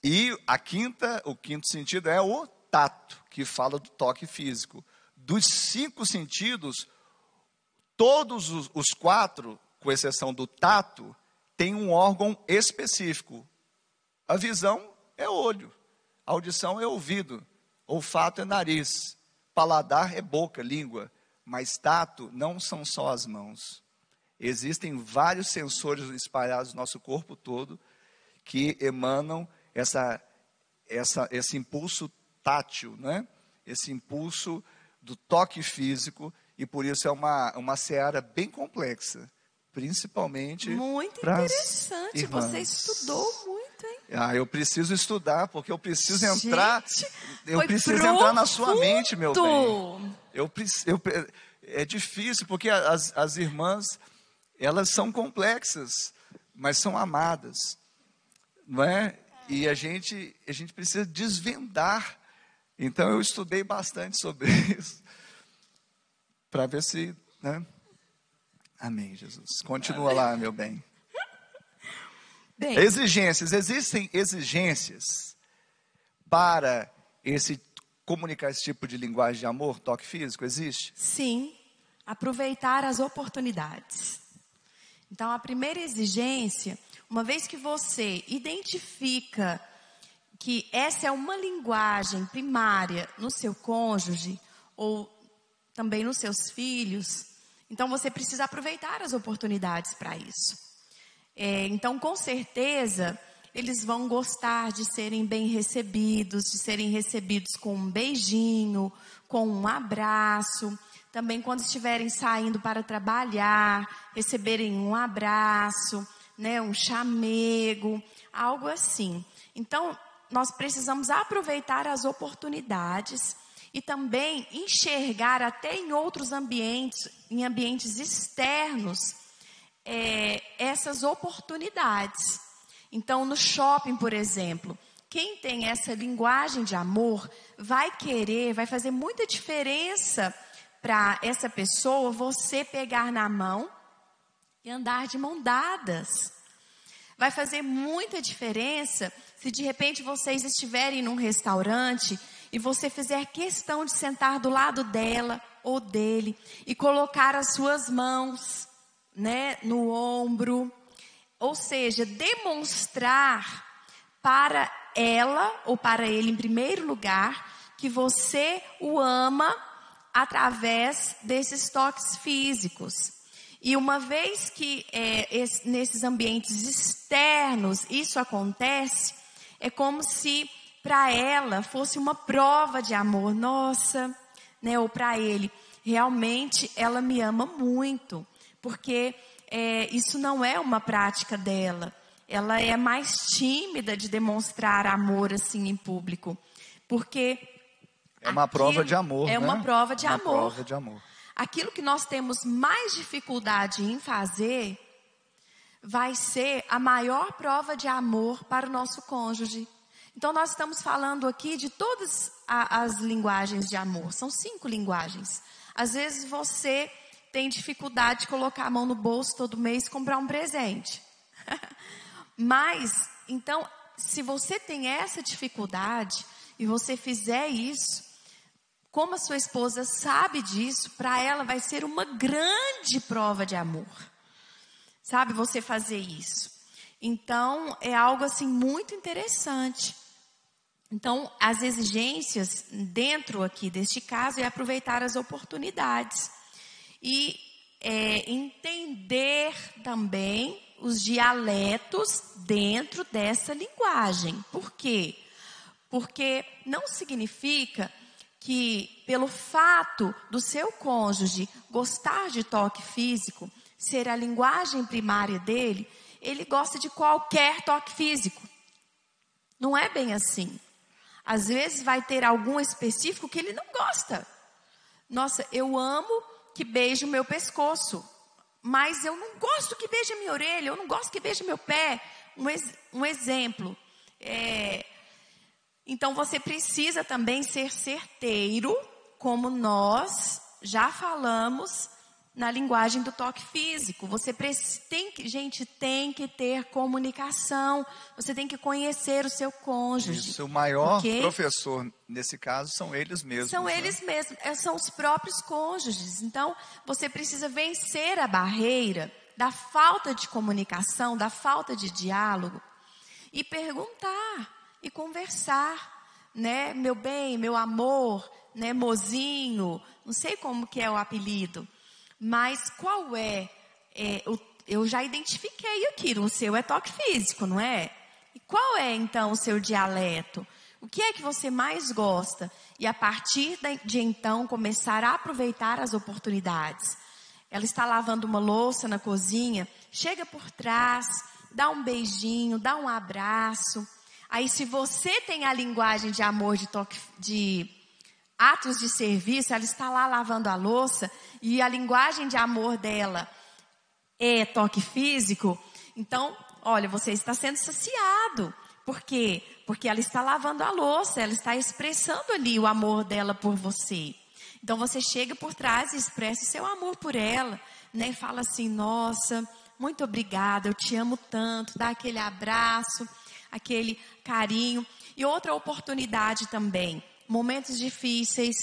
Speaker 2: e a quinta, o quinto sentido é o tato, que fala do toque físico. Dos cinco sentidos, todos os, os quatro, com exceção do tato, têm um órgão específico. A visão é olho, a audição é ouvido, olfato é nariz, paladar é boca, língua, mas tato não são só as mãos. Existem vários sensores espalhados no nosso corpo todo que emanam essa, essa, esse impulso tátil, né? esse impulso do toque físico, e por isso é uma, uma seara bem complexa, principalmente.
Speaker 3: Muito interessante.
Speaker 2: irmãs.
Speaker 3: Você estudou muito, hein?
Speaker 2: Ah, eu preciso estudar, porque eu preciso
Speaker 3: Gente,
Speaker 2: entrar. eu preciso entrar na sua mente, meu bem.
Speaker 3: profundo.
Speaker 2: Eu, eu, é difícil, porque as, as irmãs, elas são complexas, mas são amadas, não é? E a gente, a gente precisa desvendar. Então, eu estudei bastante sobre isso, para ver se, né? Amém, Jesus. Continua lá, meu bem.
Speaker 3: Bem,
Speaker 2: Exigências. Existem exigências para esse comunicar esse tipo de linguagem de amor, toque físico? Existe?
Speaker 3: sim, aproveitar as oportunidades. Então, a primeira exigência, uma vez que você identifica que essa é uma linguagem primária no seu cônjuge, ou também nos seus filhos. Então você precisa aproveitar as oportunidades para isso. É, então, com certeza, eles vão gostar de serem bem recebidos, de serem recebidos com um beijinho, com um abraço. Também quando estiverem saindo para trabalhar, receberem um abraço, né, um chamego, algo assim. Então, nós precisamos aproveitar as oportunidades e também enxergar até em outros ambientes, em ambientes externos, é, essas oportunidades. Então, no shopping, por exemplo, quem tem essa linguagem de amor vai querer, vai fazer muita diferença para essa pessoa você pegar na mão e andar de mão dadas. Vai fazer muita diferença se de repente vocês estiverem num restaurante e você fizer questão de sentar do lado dela ou dele e colocar as suas mãos, né, no ombro, ou seja, demonstrar para ela ou para ele em primeiro lugar que você o ama através desses toques físicos. E uma vez que é, esse, nesses ambientes externos isso acontece, é como se para ela fosse uma prova de amor, nossa, né? Ou para ele, realmente ela me ama muito, porque é, isso não é uma prática dela. Ela é mais tímida de demonstrar amor assim em público, porque
Speaker 2: é uma prova de amor.
Speaker 3: É
Speaker 2: né?
Speaker 3: uma prova de
Speaker 2: uma
Speaker 3: amor.
Speaker 2: Prova de amor
Speaker 3: aquilo que nós temos mais dificuldade em fazer vai ser a maior prova de amor para o nosso cônjuge. Então, nós estamos falando aqui de todas as linguagens de amor. São cinco linguagens. Às vezes você tem dificuldade de colocar a mão no bolso todo mês e comprar um presente. Mas, então, se você tem essa dificuldade e você fizer isso, como a sua esposa sabe disso, para ela vai ser uma grande prova de amor. Sabe, você fazer isso. Então, é algo assim muito interessante. Então, as exigências dentro aqui deste caso é aproveitar as oportunidades e é, entender também os dialetos dentro dessa linguagem. Por quê? Porque não significa que, pelo fato do seu cônjuge gostar de toque físico, ser a linguagem primária dele, ele gosta de qualquer toque físico. Não é bem assim. Às vezes vai ter algum específico que ele não gosta. Nossa, eu amo que beije o meu pescoço, mas eu não gosto que beije a minha orelha, eu não gosto que beije meu pé. Um, ex, um exemplo. É, então você precisa também ser certeiro, como nós já falamos na linguagem do toque físico. Você tem que, gente, tem que ter comunicação. Você tem que conhecer o seu cônjuge.
Speaker 2: Isso, o maior okay? professor nesse caso são eles mesmos.
Speaker 3: São
Speaker 2: né?
Speaker 3: eles mesmos, é, são os próprios cônjuges. Então, você precisa vencer a barreira da falta de comunicação, da falta de diálogo e perguntar e conversar, né? Meu bem, meu amor, né? Mozinho, não sei como que é o apelido, mas qual é, é o, eu já identifiquei aqui, o seu é toque físico, não é? E qual é então o seu dialeto? O que é que você mais gosta? E a partir de então começar a aproveitar as oportunidades. Ela está lavando uma louça na cozinha, chega por trás, dá um beijinho, dá um abraço. Aí, se você tem a linguagem de amor, de toque, de atos de serviço, ela está lá lavando a louça e a linguagem de amor dela é toque físico, então, olha, você está sendo saciado. Por quê? Porque ela está lavando a louça, ela está expressando ali o amor dela por você. Então você chega por trás e expressa o seu amor por ela, né? Fala assim: "Nossa, muito obrigada, eu te amo tanto", dá aquele abraço aquele carinho. E outra oportunidade também, momentos difíceis,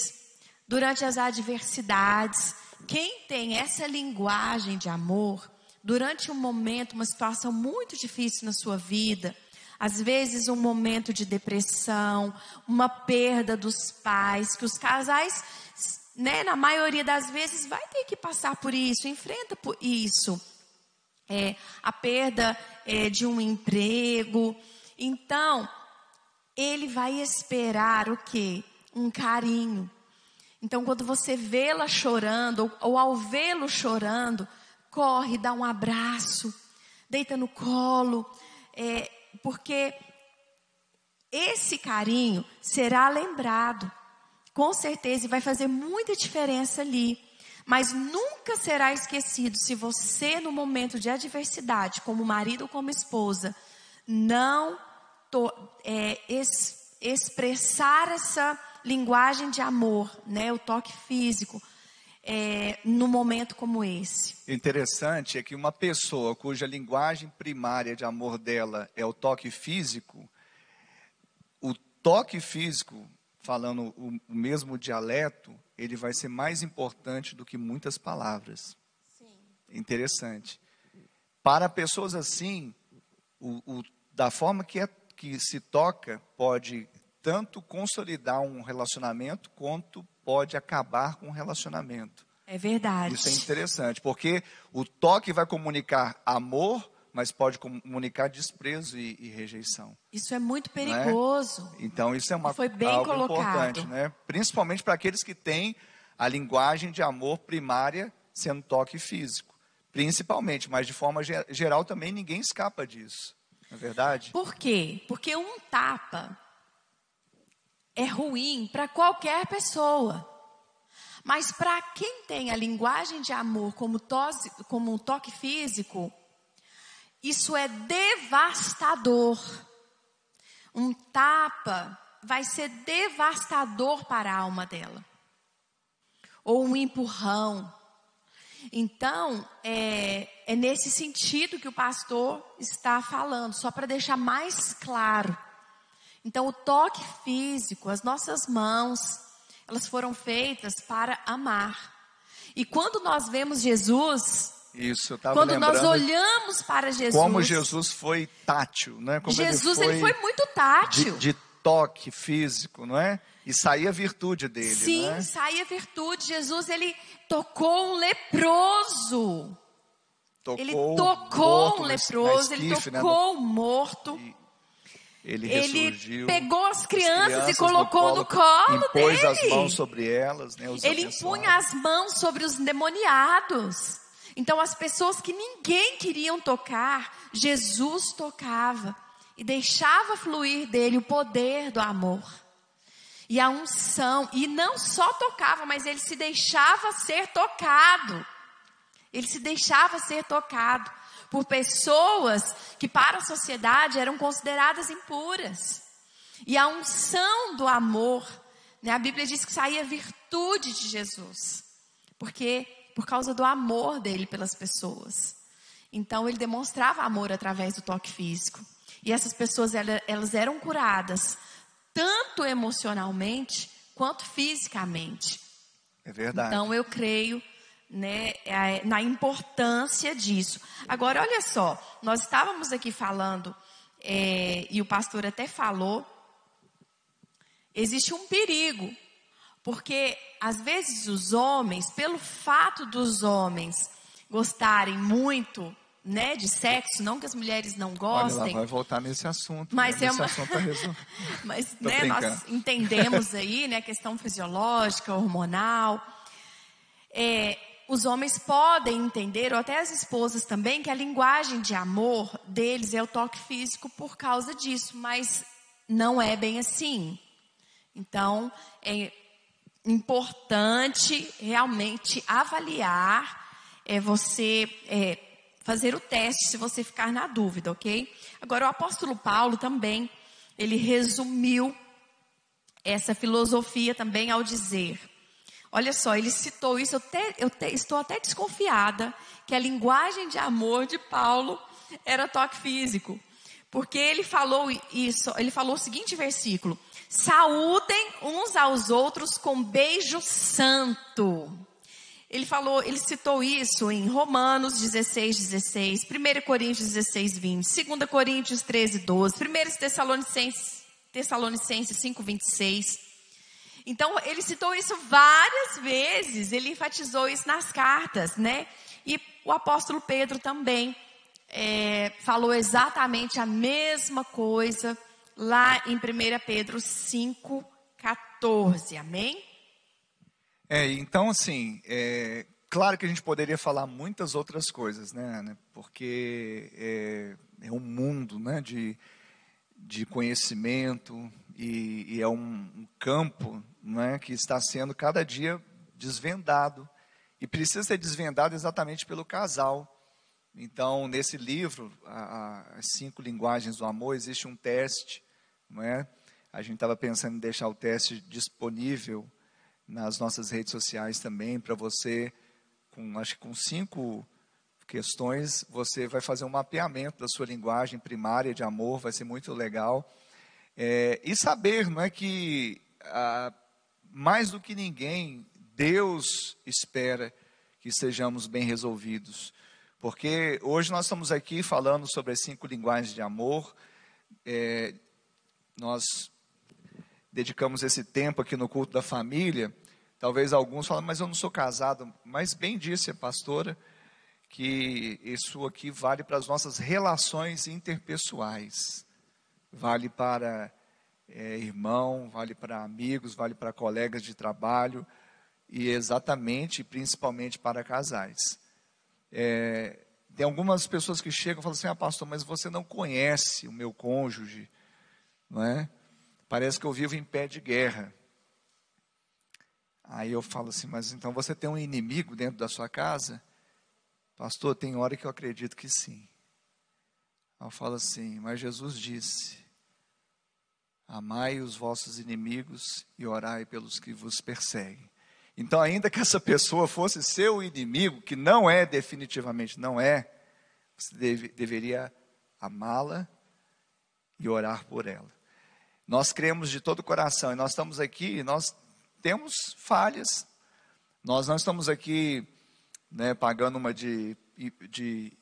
Speaker 3: durante as adversidades. Quem tem essa linguagem de amor, durante um momento, uma situação muito difícil na sua vida, às vezes um momento de depressão, uma perda dos pais, que os casais né, na maioria das vezes, vai ter que passar por isso, enfrenta por isso. É, a perda é, de um emprego. Então, ele vai esperar o quê? Um carinho. Então, quando você vê-la chorando, ou, ao vê-lo chorando, corre, dá um abraço, deita no colo, é, porque esse carinho será lembrado, com certeza, e vai fazer muita diferença ali. Mas nunca será esquecido se você, no momento de adversidade, como marido ou como esposa, não to, é, es, expressar essa linguagem de amor, né, o toque físico, é, no momento como esse.
Speaker 2: Interessante é que uma pessoa cuja linguagem primária de amor dela é o toque físico, o toque físico, falando o, o mesmo dialeto, ele vai ser mais importante do que muitas palavras. Sim. Interessante. Para pessoas assim, o, o, da forma que, é, que se toca, pode tanto consolidar um relacionamento quanto pode acabar com um relacionamento.
Speaker 3: É verdade.
Speaker 2: Isso é interessante, porque o toque vai comunicar amor, mas pode comunicar desprezo e, e rejeição.
Speaker 3: Isso é muito né? perigoso.
Speaker 2: Né? Então isso é uma
Speaker 3: Foi bem algo colocado.
Speaker 2: importante, né? Principalmente para aqueles que têm a linguagem de amor primária sendo toque físico, principalmente, mas de forma geral também ninguém escapa disso. Não é verdade?
Speaker 3: Por quê? Porque um tapa é ruim para qualquer pessoa. Mas para quem tem a linguagem de amor como, tose, como um toque físico, isso é devastador. Um tapa vai ser devastador para a alma dela. Ou um empurrão. Então, é, é nesse sentido que o pastor está falando, só para deixar mais claro. Então, o toque físico, as nossas mãos, elas foram feitas para amar. E quando nós vemos Jesus,
Speaker 2: isso,
Speaker 3: quando nós olhamos para Jesus,
Speaker 2: como Jesus foi tátil, né? Como
Speaker 3: Jesus ele foi, ele foi muito tátil,
Speaker 2: de, de, toque físico, não é? E saía virtude dele,
Speaker 3: Sim,
Speaker 2: é?
Speaker 3: saía virtude. Jesus ele tocou um leproso.
Speaker 2: Tocou
Speaker 3: ele tocou um leproso, ele né? tocou um morto.
Speaker 2: E ele,
Speaker 3: ele pegou as crianças, as crianças e colocou no colo, no
Speaker 2: colo
Speaker 3: dele.
Speaker 2: as mãos sobre elas, né,
Speaker 3: ele impunha as mãos sobre os demoniados. Então as pessoas que ninguém queriam tocar, Jesus tocava e deixava fluir dele o poder do amor. E a unção, e não só tocava, mas ele se deixava ser tocado. Ele se deixava ser tocado por pessoas que para a sociedade eram consideradas impuras. E a unção do amor, né, a Bíblia diz que saía virtude de Jesus, porque por causa do amor dele pelas pessoas. Então ele demonstrava amor através do toque físico. E essas pessoas elas eram curadas tanto emocionalmente quanto fisicamente.
Speaker 2: É verdade.
Speaker 3: Então eu creio né, na importância disso. Agora, olha só, nós estávamos aqui falando, é, e o pastor até falou, existe um perigo, porque às vezes os homens, pelo fato dos homens gostarem muito né, de sexo, não que as mulheres não gostem.
Speaker 2: Olha, vai voltar nesse assunto.
Speaker 3: Mas
Speaker 2: né?
Speaker 3: é uma...
Speaker 2: assunto
Speaker 3: mas né, nós entendemos aí, né, a questão fisiológica, hormonal. É, os homens podem entender, ou até as esposas também, que a linguagem de amor deles é o toque físico por causa disso, mas não é bem assim. Então, é importante realmente avaliar, é você é, fazer o teste se você ficar na dúvida, ok? Agora, o apóstolo Paulo também, ele resumiu essa filosofia também ao dizer Olha só, ele citou isso, eu, te, eu te, estou até desconfiada que a linguagem de amor de Paulo era toque físico. Porque ele falou isso, ele falou o seguinte versículo: Saúdem uns aos outros com beijo santo. Ele falou, ele citou isso em Romanos 16, 16, 1 Coríntios 16, 20, 2 Coríntios 13, 12, 1 Tessalonicenses, Tessalonicenses 5, 26. Então, ele citou isso várias vezes, ele enfatizou isso nas cartas, né? E o apóstolo Pedro também é, falou exatamente a mesma coisa lá em 1 Pedro 5, 14. Amém?
Speaker 2: É, então, assim, é, claro que a gente poderia falar muitas outras coisas, né, Ana? Porque é, é um mundo né, de, de conhecimento e, e é um, um campo né, que está sendo cada dia desvendado e precisa ser desvendado exatamente pelo casal. Então, nesse livro, a, As Cinco Linguagens do Amor, existe um teste, não é? A gente estava pensando em deixar o teste disponível nas nossas redes sociais também, para você, com, acho que com cinco questões, você vai fazer um mapeamento da sua linguagem primária de amor, vai ser muito legal. É, e saber, não é que mais do que ninguém, Deus espera que sejamos bem resolvidos. Porque hoje nós estamos aqui falando sobre as cinco linguagens de amor. É, nós dedicamos esse tempo aqui no culto da família. Talvez alguns falem, mas eu não sou casado. Mas bem disse a pastora que isso aqui vale para as nossas relações interpessoais. Vale para é, irmão, vale para amigos, vale para colegas de trabalho e exatamente, principalmente para casais. É, tem algumas pessoas que chegam e falam assim: ah, pastor, mas você não conhece o meu cônjuge, não é? Parece que eu vivo em pé de guerra. Aí eu falo assim: mas então você tem um inimigo dentro da sua casa? Pastor, tem hora que eu acredito que sim. Eu falo assim: mas Jesus disse: amai os vossos inimigos e orai pelos que vos perseguem. Então, ainda que essa pessoa fosse seu inimigo, que não é definitivamente, não é, você deve, deveria amá-la e orar por ela. Nós cremos de todo o coração e nós estamos aqui, nós temos falhas. Nós não estamos aqui né, pagando uma de, de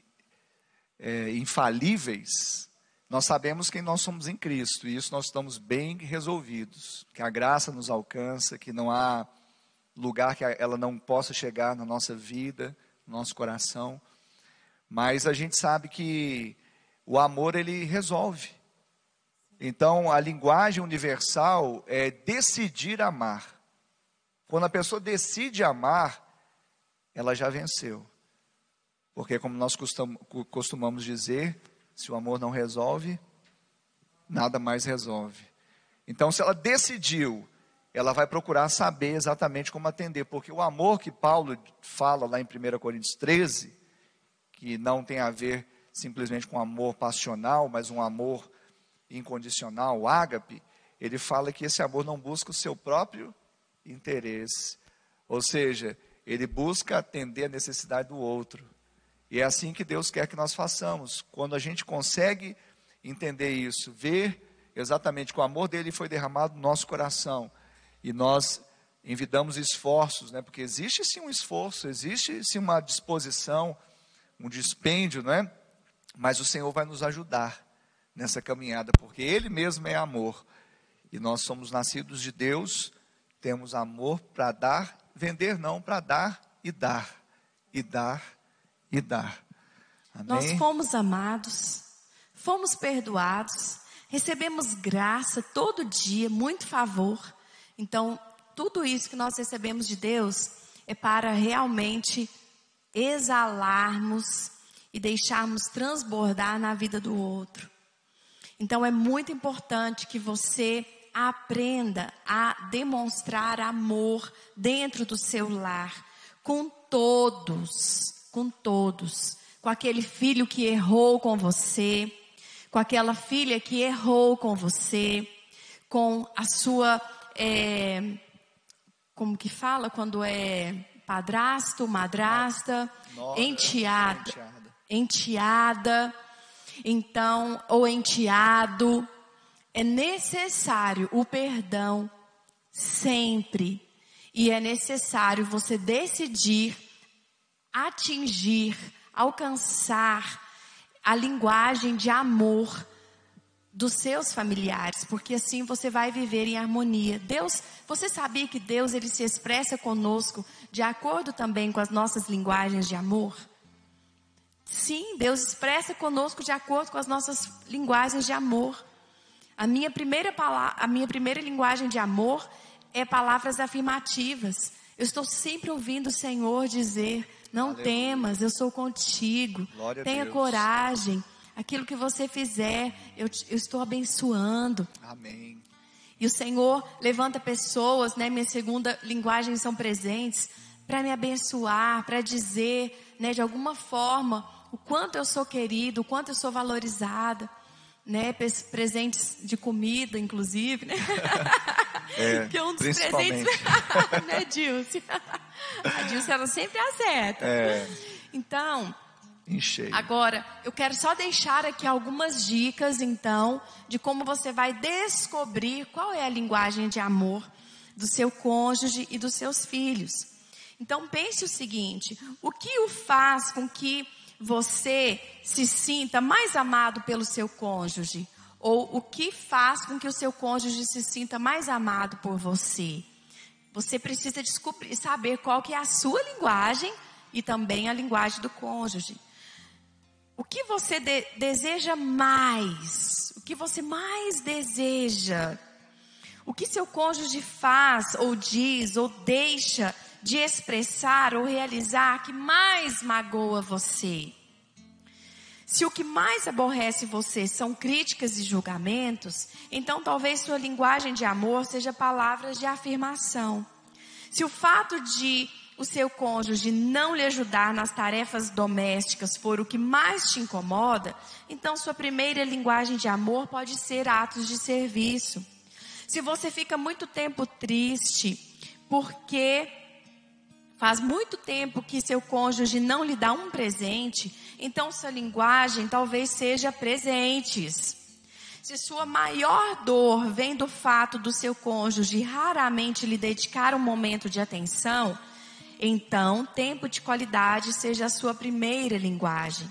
Speaker 2: é, infalíveis. Nós sabemos quem nós somos em Cristo e isso nós estamos bem resolvidos. Que a graça nos alcança, que não há lugar que ela não possa chegar na nossa vida, no nosso coração. Mas a gente sabe que o amor ele resolve. Então, a linguagem universal é decidir amar. Quando a pessoa decide amar, ela já venceu. Porque, como nós costumamos dizer, se o amor não resolve, nada mais resolve. Então, se ela decidiu, ela vai procurar saber exatamente como atender. Porque o amor que Paulo fala lá em 1 Coríntios 13, que não tem a ver simplesmente com amor passional, mas um amor incondicional, o ágape, ele fala que esse amor não busca o seu próprio interesse. Ou seja, ele busca atender a necessidade do outro. E é assim que Deus quer que nós façamos. Quando a gente consegue entender isso, ver exatamente que o amor dele foi derramado no nosso coração e nós envidamos esforços, né? Porque existe sim um esforço, existe sim uma disposição, um dispêndio, não é? Mas o Senhor vai nos ajudar nessa caminhada, porque Ele mesmo é amor. E nós somos nascidos de Deus, temos amor para dar, vender não, para dar e dar, e dar e dar.
Speaker 3: Amém? Nós fomos amados, fomos perdoados, recebemos graça todo dia, muito favor. Então, tudo isso que nós recebemos de Deus é para realmente exalarmos e deixarmos transbordar na vida do outro. Então é muito importante que você aprenda a demonstrar amor dentro do seu lar, com todos, com todos, com aquele filho que errou com você, com aquela filha que errou com você, com a sua, é, como que fala quando é padrasto, madrasta, Nora, enteada, enteada, enteada então, ou enteado, é necessário o perdão sempre. E é necessário você decidir atingir, alcançar a linguagem de amor dos seus familiares, porque assim você vai viver em harmonia. Deus, você sabia que Deus ele se expressa conosco de acordo também com as nossas linguagens de amor? Sim, Deus expressa conosco de acordo com as nossas linguagens de amor. A minha primeira palavra, a minha primeira linguagem de amor é palavras afirmativas. Eu estou sempre ouvindo o Senhor dizer: "Não temas, eu sou contigo. Glória Tenha coragem. Aquilo que você fizer, eu, eu estou abençoando.
Speaker 2: Amém.
Speaker 3: E o Senhor levanta pessoas, né? Minha segunda linguagem são presentes, para me abençoar, para dizer, né, de alguma forma, o quanto eu sou querido, o quanto eu sou valorizada, né? Presentes de comida, inclusive, né?
Speaker 2: É, que é um dos presentes,
Speaker 3: né, Dilce? A Dilce, ela sempre acerta.
Speaker 2: É.
Speaker 3: Então,
Speaker 2: Enchei.
Speaker 3: Agora, eu quero só deixar aqui algumas dicas, então, de como você vai descobrir qual é a linguagem de amor do seu cônjuge e dos seus filhos. Então, pense o seguinte: o que o faz com que você se sinta mais amado pelo seu cônjuge? Ou o que faz com que o seu cônjuge se sinta mais amado por você? Você precisa descobrir, saber qual que é a sua linguagem e também a linguagem do cônjuge. O que você de deseja mais? O que você mais deseja? O que seu cônjuge faz, ou diz, ou deixa de expressar ou realizar que mais magoa você? Se o que mais aborrece você são críticas e julgamentos, então talvez sua linguagem de amor seja palavras de afirmação. Se o fato de o seu cônjuge não lhe ajudar nas tarefas domésticas for o que mais te incomoda, então sua primeira linguagem de amor pode ser atos de serviço. Se você fica muito tempo triste porque faz muito tempo que seu cônjuge não lhe dá um presente, então sua linguagem talvez seja presentes. Se sua maior dor vem do fato do seu cônjuge raramente lhe dedicar um momento de atenção, então, tempo de qualidade seja a sua primeira linguagem.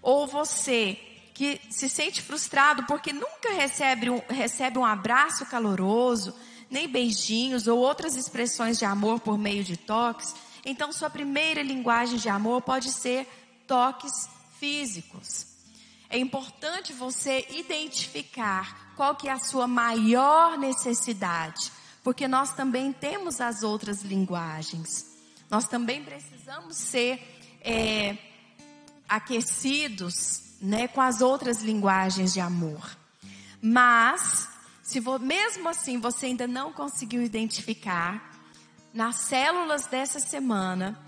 Speaker 3: Ou você que se sente frustrado porque nunca recebe um, recebe um abraço caloroso, nem beijinhos ou outras expressões de amor por meio de toques, então sua primeira linguagem de amor pode ser toques físicos. É importante você identificar qual que é a sua maior necessidade, porque nós também temos as outras linguagens. Nós também precisamos ser é, aquecidos né, com as outras linguagens de amor. Mas, se vo, mesmo assim você ainda não conseguiu identificar, nas células dessa semana,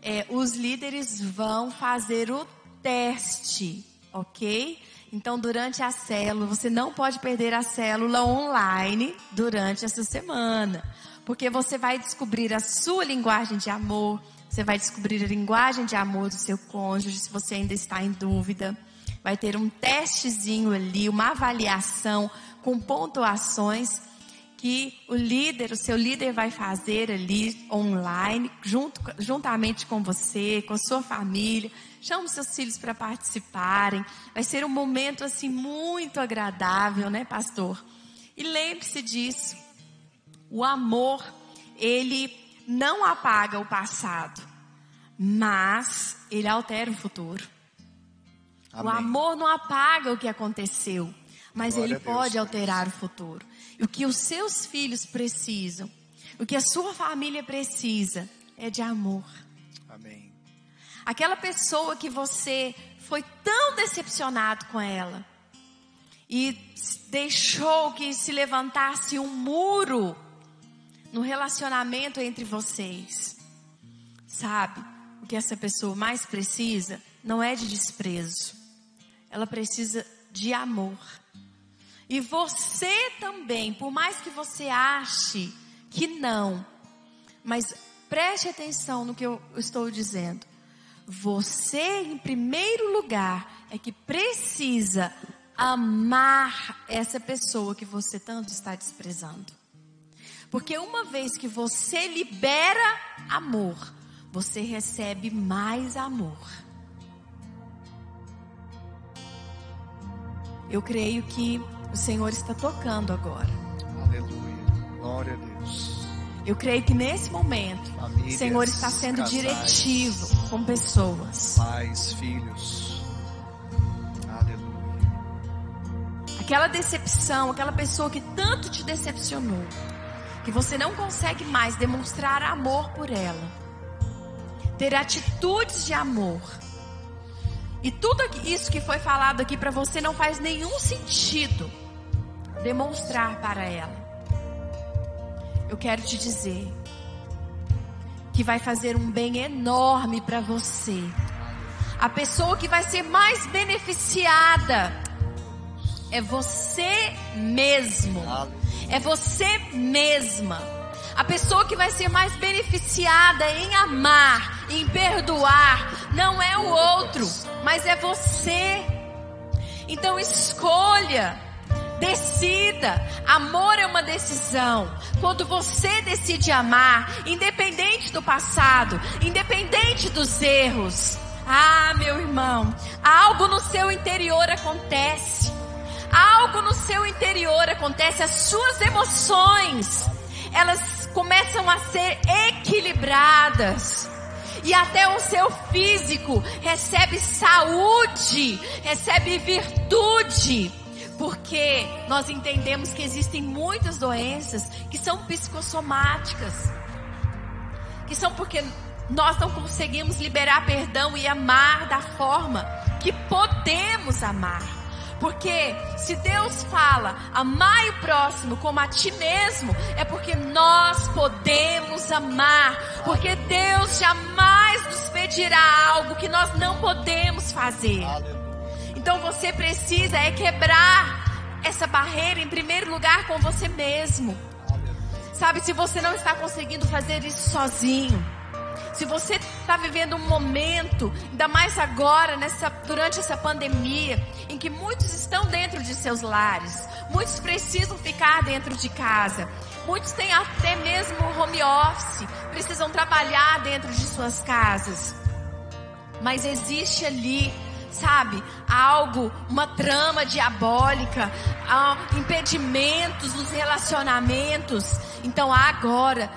Speaker 3: é, os líderes vão fazer o teste, ok? Então, durante a célula, você não pode perder a célula online durante essa semana. Porque você vai descobrir a sua linguagem de amor, você vai descobrir a linguagem de amor do seu cônjuge, se você ainda está em dúvida. Vai ter um testezinho ali, uma avaliação com pontuações que o líder, o seu líder vai fazer ali online, junto, juntamente com você, com a sua família. Chama os seus filhos para participarem. Vai ser um momento assim muito agradável, né, pastor? E lembre-se disso. O amor, ele não apaga o passado, mas ele altera o futuro. Amém. O amor não apaga o que aconteceu, mas Glória ele pode alterar o futuro. E o que os seus filhos precisam, o que a sua família precisa, é de amor.
Speaker 2: Amém.
Speaker 3: Aquela pessoa que você foi tão decepcionado com ela e deixou que se levantasse um muro no relacionamento entre vocês. Sabe? O que essa pessoa mais precisa não é de desprezo. Ela precisa de amor. E você também, por mais que você ache que não, mas preste atenção no que eu estou dizendo. Você, em primeiro lugar, é que precisa amar essa pessoa que você tanto está desprezando. Porque uma vez que você libera amor, você recebe mais amor. Eu creio que o Senhor está tocando agora.
Speaker 2: Aleluia. Glória a Deus.
Speaker 3: Eu creio que nesse momento
Speaker 2: Famílias,
Speaker 3: o Senhor está sendo
Speaker 2: casais,
Speaker 3: diretivo com pessoas.
Speaker 2: Pais, filhos. Aleluia.
Speaker 3: Aquela decepção, aquela pessoa que tanto te decepcionou, que você não consegue mais demonstrar amor por ela, ter atitudes de amor. E tudo isso que foi falado aqui para você não faz nenhum sentido demonstrar para ela. Eu quero te dizer que vai fazer um bem enorme para você. A pessoa que vai ser mais beneficiada é você mesmo. É você mesma. A pessoa que vai ser mais beneficiada em amar, em perdoar, não é o outro, mas é você. Então escolha, decida. Amor é uma decisão. Quando você decide amar, independente do passado, independente dos erros. Ah, meu irmão, algo no seu interior acontece. Algo no seu interior acontece, as suas emoções, elas começam a ser equilibradas. E até o seu físico recebe saúde, recebe virtude. Porque nós entendemos que existem muitas doenças que são psicossomáticas. Que são porque nós não conseguimos liberar perdão e amar da forma que podemos amar. Porque se Deus fala, amai o próximo como a ti mesmo, é porque nós podemos amar. Porque Deus jamais nos pedirá algo que nós não podemos fazer. Então você precisa é quebrar essa barreira em primeiro lugar com você mesmo. Sabe, se você não está conseguindo fazer isso sozinho, se você está vivendo um momento, ainda mais agora, nessa, durante essa pandemia, em que muitos estão dentro de seus lares, muitos precisam ficar dentro de casa, muitos têm até mesmo home office, precisam trabalhar dentro de suas casas. Mas existe ali, sabe, algo, uma trama diabólica, impedimentos nos relacionamentos. Então agora,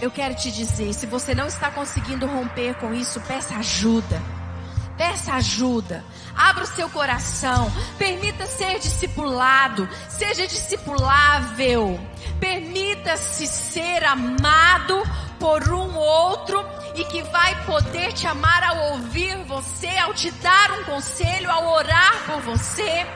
Speaker 3: eu quero te dizer, se você não está conseguindo romper com isso, peça ajuda. Peça ajuda. Abra o seu coração. Permita ser discipulado. Seja discipulável. Permita-se ser amado por um outro e que vai poder te amar ao ouvir você, ao te dar um conselho, ao orar por você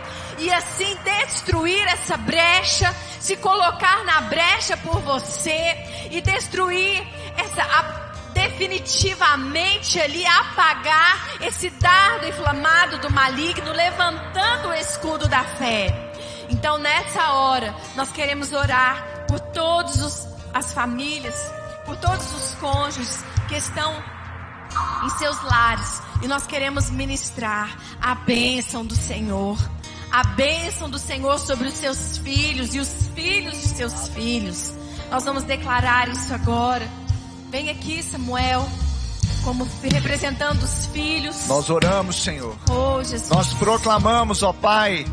Speaker 3: e assim destruir essa brecha, se colocar na brecha por você e destruir essa a- definitivamente ali apagar esse dardo inflamado do maligno, levantando o escudo da fé. Então nessa hora nós queremos orar por todas as famílias, por todos os cônjuges que estão em seus lares e nós queremos ministrar a bênção do Senhor. A bênção do Senhor sobre os seus filhos e os filhos de seus filhos. Nós vamos declarar isso agora. Vem aqui, Samuel, como representando os filhos.
Speaker 2: Nós oramos, Senhor.
Speaker 3: Oh, Jesus.
Speaker 2: Nós proclamamos, ó Pai,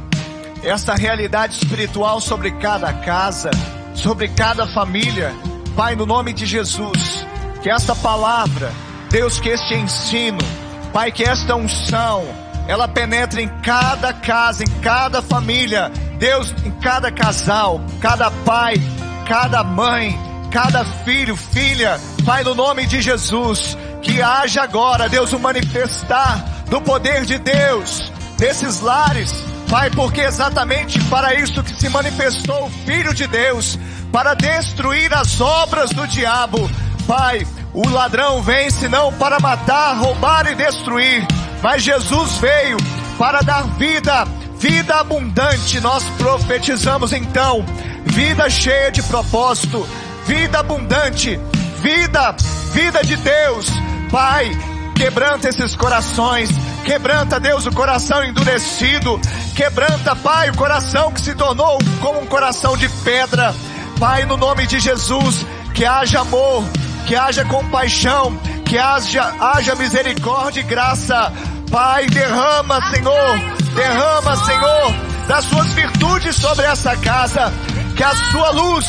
Speaker 2: essa realidade espiritual sobre cada casa, sobre cada família. Pai, no nome de Jesus, que esta palavra, Deus, que este ensino, Pai, que esta unção, ela penetre em cada casa, em cada família, Deus, em cada casal, cada pai, cada mãe, cada filho, filha, Pai, no nome de Jesus, que haja agora, Deus, o manifestar do poder de Deus nesses lares, Pai, porque exatamente para isso que se manifestou o Filho de Deus, para destruir as obras do diabo. Pai, o ladrão vem senão para matar, roubar e destruir, mas Jesus veio para dar vida, vida abundante. Nós profetizamos então, vida cheia de propósito, vida abundante, vida, vida de Deus. Pai, quebranta esses corações, quebranta, Deus, o coração endurecido, quebranta, Pai, o coração que se tornou como um coração de pedra. Pai, no nome de Jesus, que haja amor, que haja compaixão, que haja, haja misericórdia e graça. Pai, derrama, Senhor, derrama, Senhor, das suas virtudes sobre essa casa. Que a sua luz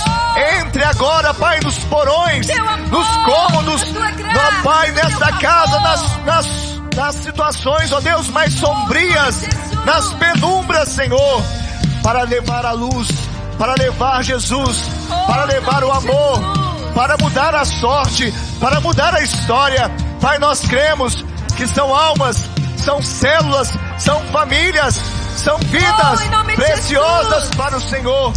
Speaker 2: entre agora, Pai, nos porões, nos cômodos, ó Pai, nesta casa, nas, nas, nas situações, ó Deus, mais sombrias, nas penumbras, Senhor, para levar a luz, para levar Jesus, para levar o amor, para mudar a sorte, para mudar a história. Pai, nós cremos que são almas, são células, são famílias, são vidas
Speaker 3: Oh,
Speaker 2: preciosas para o Senhor.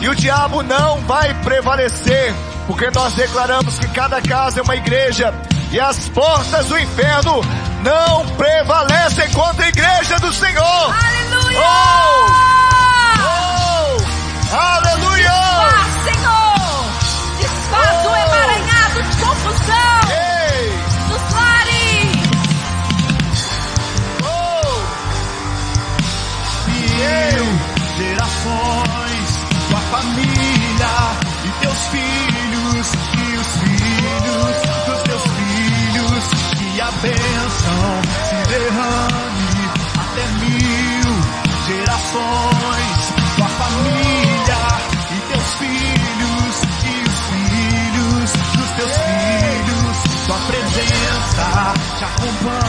Speaker 2: E o diabo não vai prevalecer, porque nós declaramos que cada casa é uma igreja e as portas do inferno não prevalecem contra a igreja do Senhor.
Speaker 3: Aleluia!
Speaker 2: Oh! Oh! Aleluia!
Speaker 4: Presença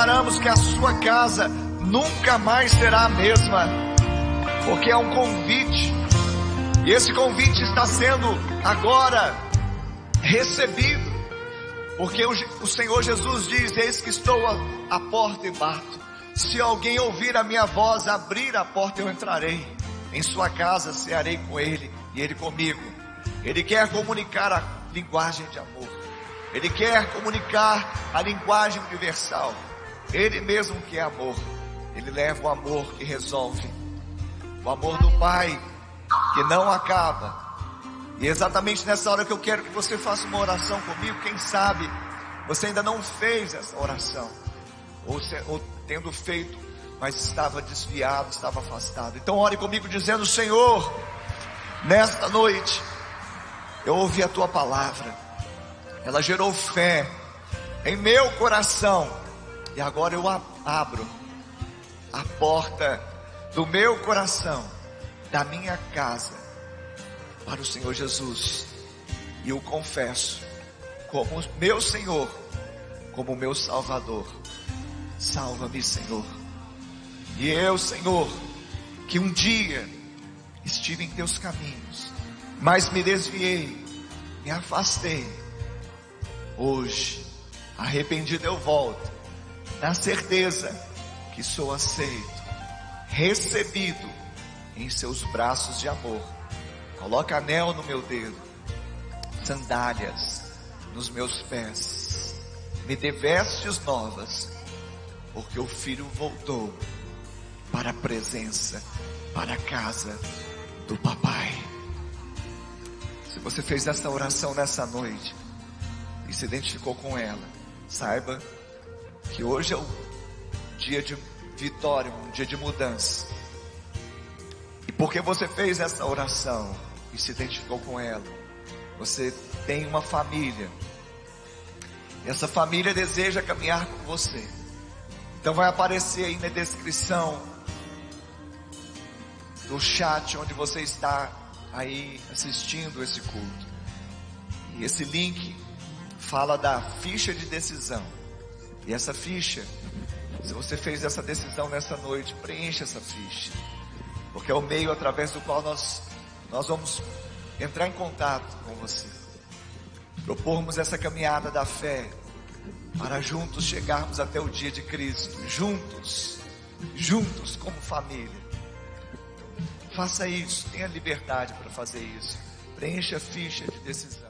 Speaker 2: declaramos que a sua casa nunca mais será a mesma, porque é um convite. E esse convite está sendo agora recebido, porque o, Senhor Jesus diz: Eis que estou à, à porta e bato. Se alguém ouvir a minha voz, abrir a porta, eu entrarei. Em sua casa cearei com ele e ele comigo. Ele quer comunicar a linguagem de amor. Ele quer comunicar a linguagem universal. Ele mesmo que é amor. Ele leva o amor que resolve. O amor do Pai que não acaba. E é exatamente nessa hora que eu quero que você faça uma oração comigo. Quem sabe você ainda não fez essa oração. Ou, se- ou tendo feito, mas estava desviado, estava afastado. Então ore comigo dizendo, Senhor, nesta noite, eu ouvi a tua palavra. Ela gerou fé em meu coração. E agora eu abro a porta do meu coração, da minha casa, para o Senhor Jesus. E eu confesso como meu Senhor, como meu Salvador. Salva-me, Senhor. E eu, Senhor, que um dia estive em teus caminhos, mas me desviei, me afastei. Hoje, arrependido eu volto, na certeza que sou aceito, recebido em seus braços de amor. Coloca anel no meu dedo, sandálias nos meus pés, me dê vestes novas, porque o filho voltou para a presença, para a casa do papai. Se você fez essa oração nessa noite, e se identificou com ela, saiba que hoje é o dia de vitória, um dia de mudança. E porque você fez essa oração e se identificou com ela, você tem uma família. Essa família deseja caminhar com você. Então vai aparecer aí na descrição do chat onde você está aí assistindo esse culto. E esse link fala da ficha de decisão. E essa ficha, se você fez essa decisão nessa noite, preencha essa ficha. Porque é o meio através do qual nós, nós vamos entrar em contato com você. Propormos essa caminhada da fé para juntos chegarmos até o dia de Cristo, juntos, juntos como família. Faça isso, tenha liberdade para fazer isso. Preencha a ficha de decisão.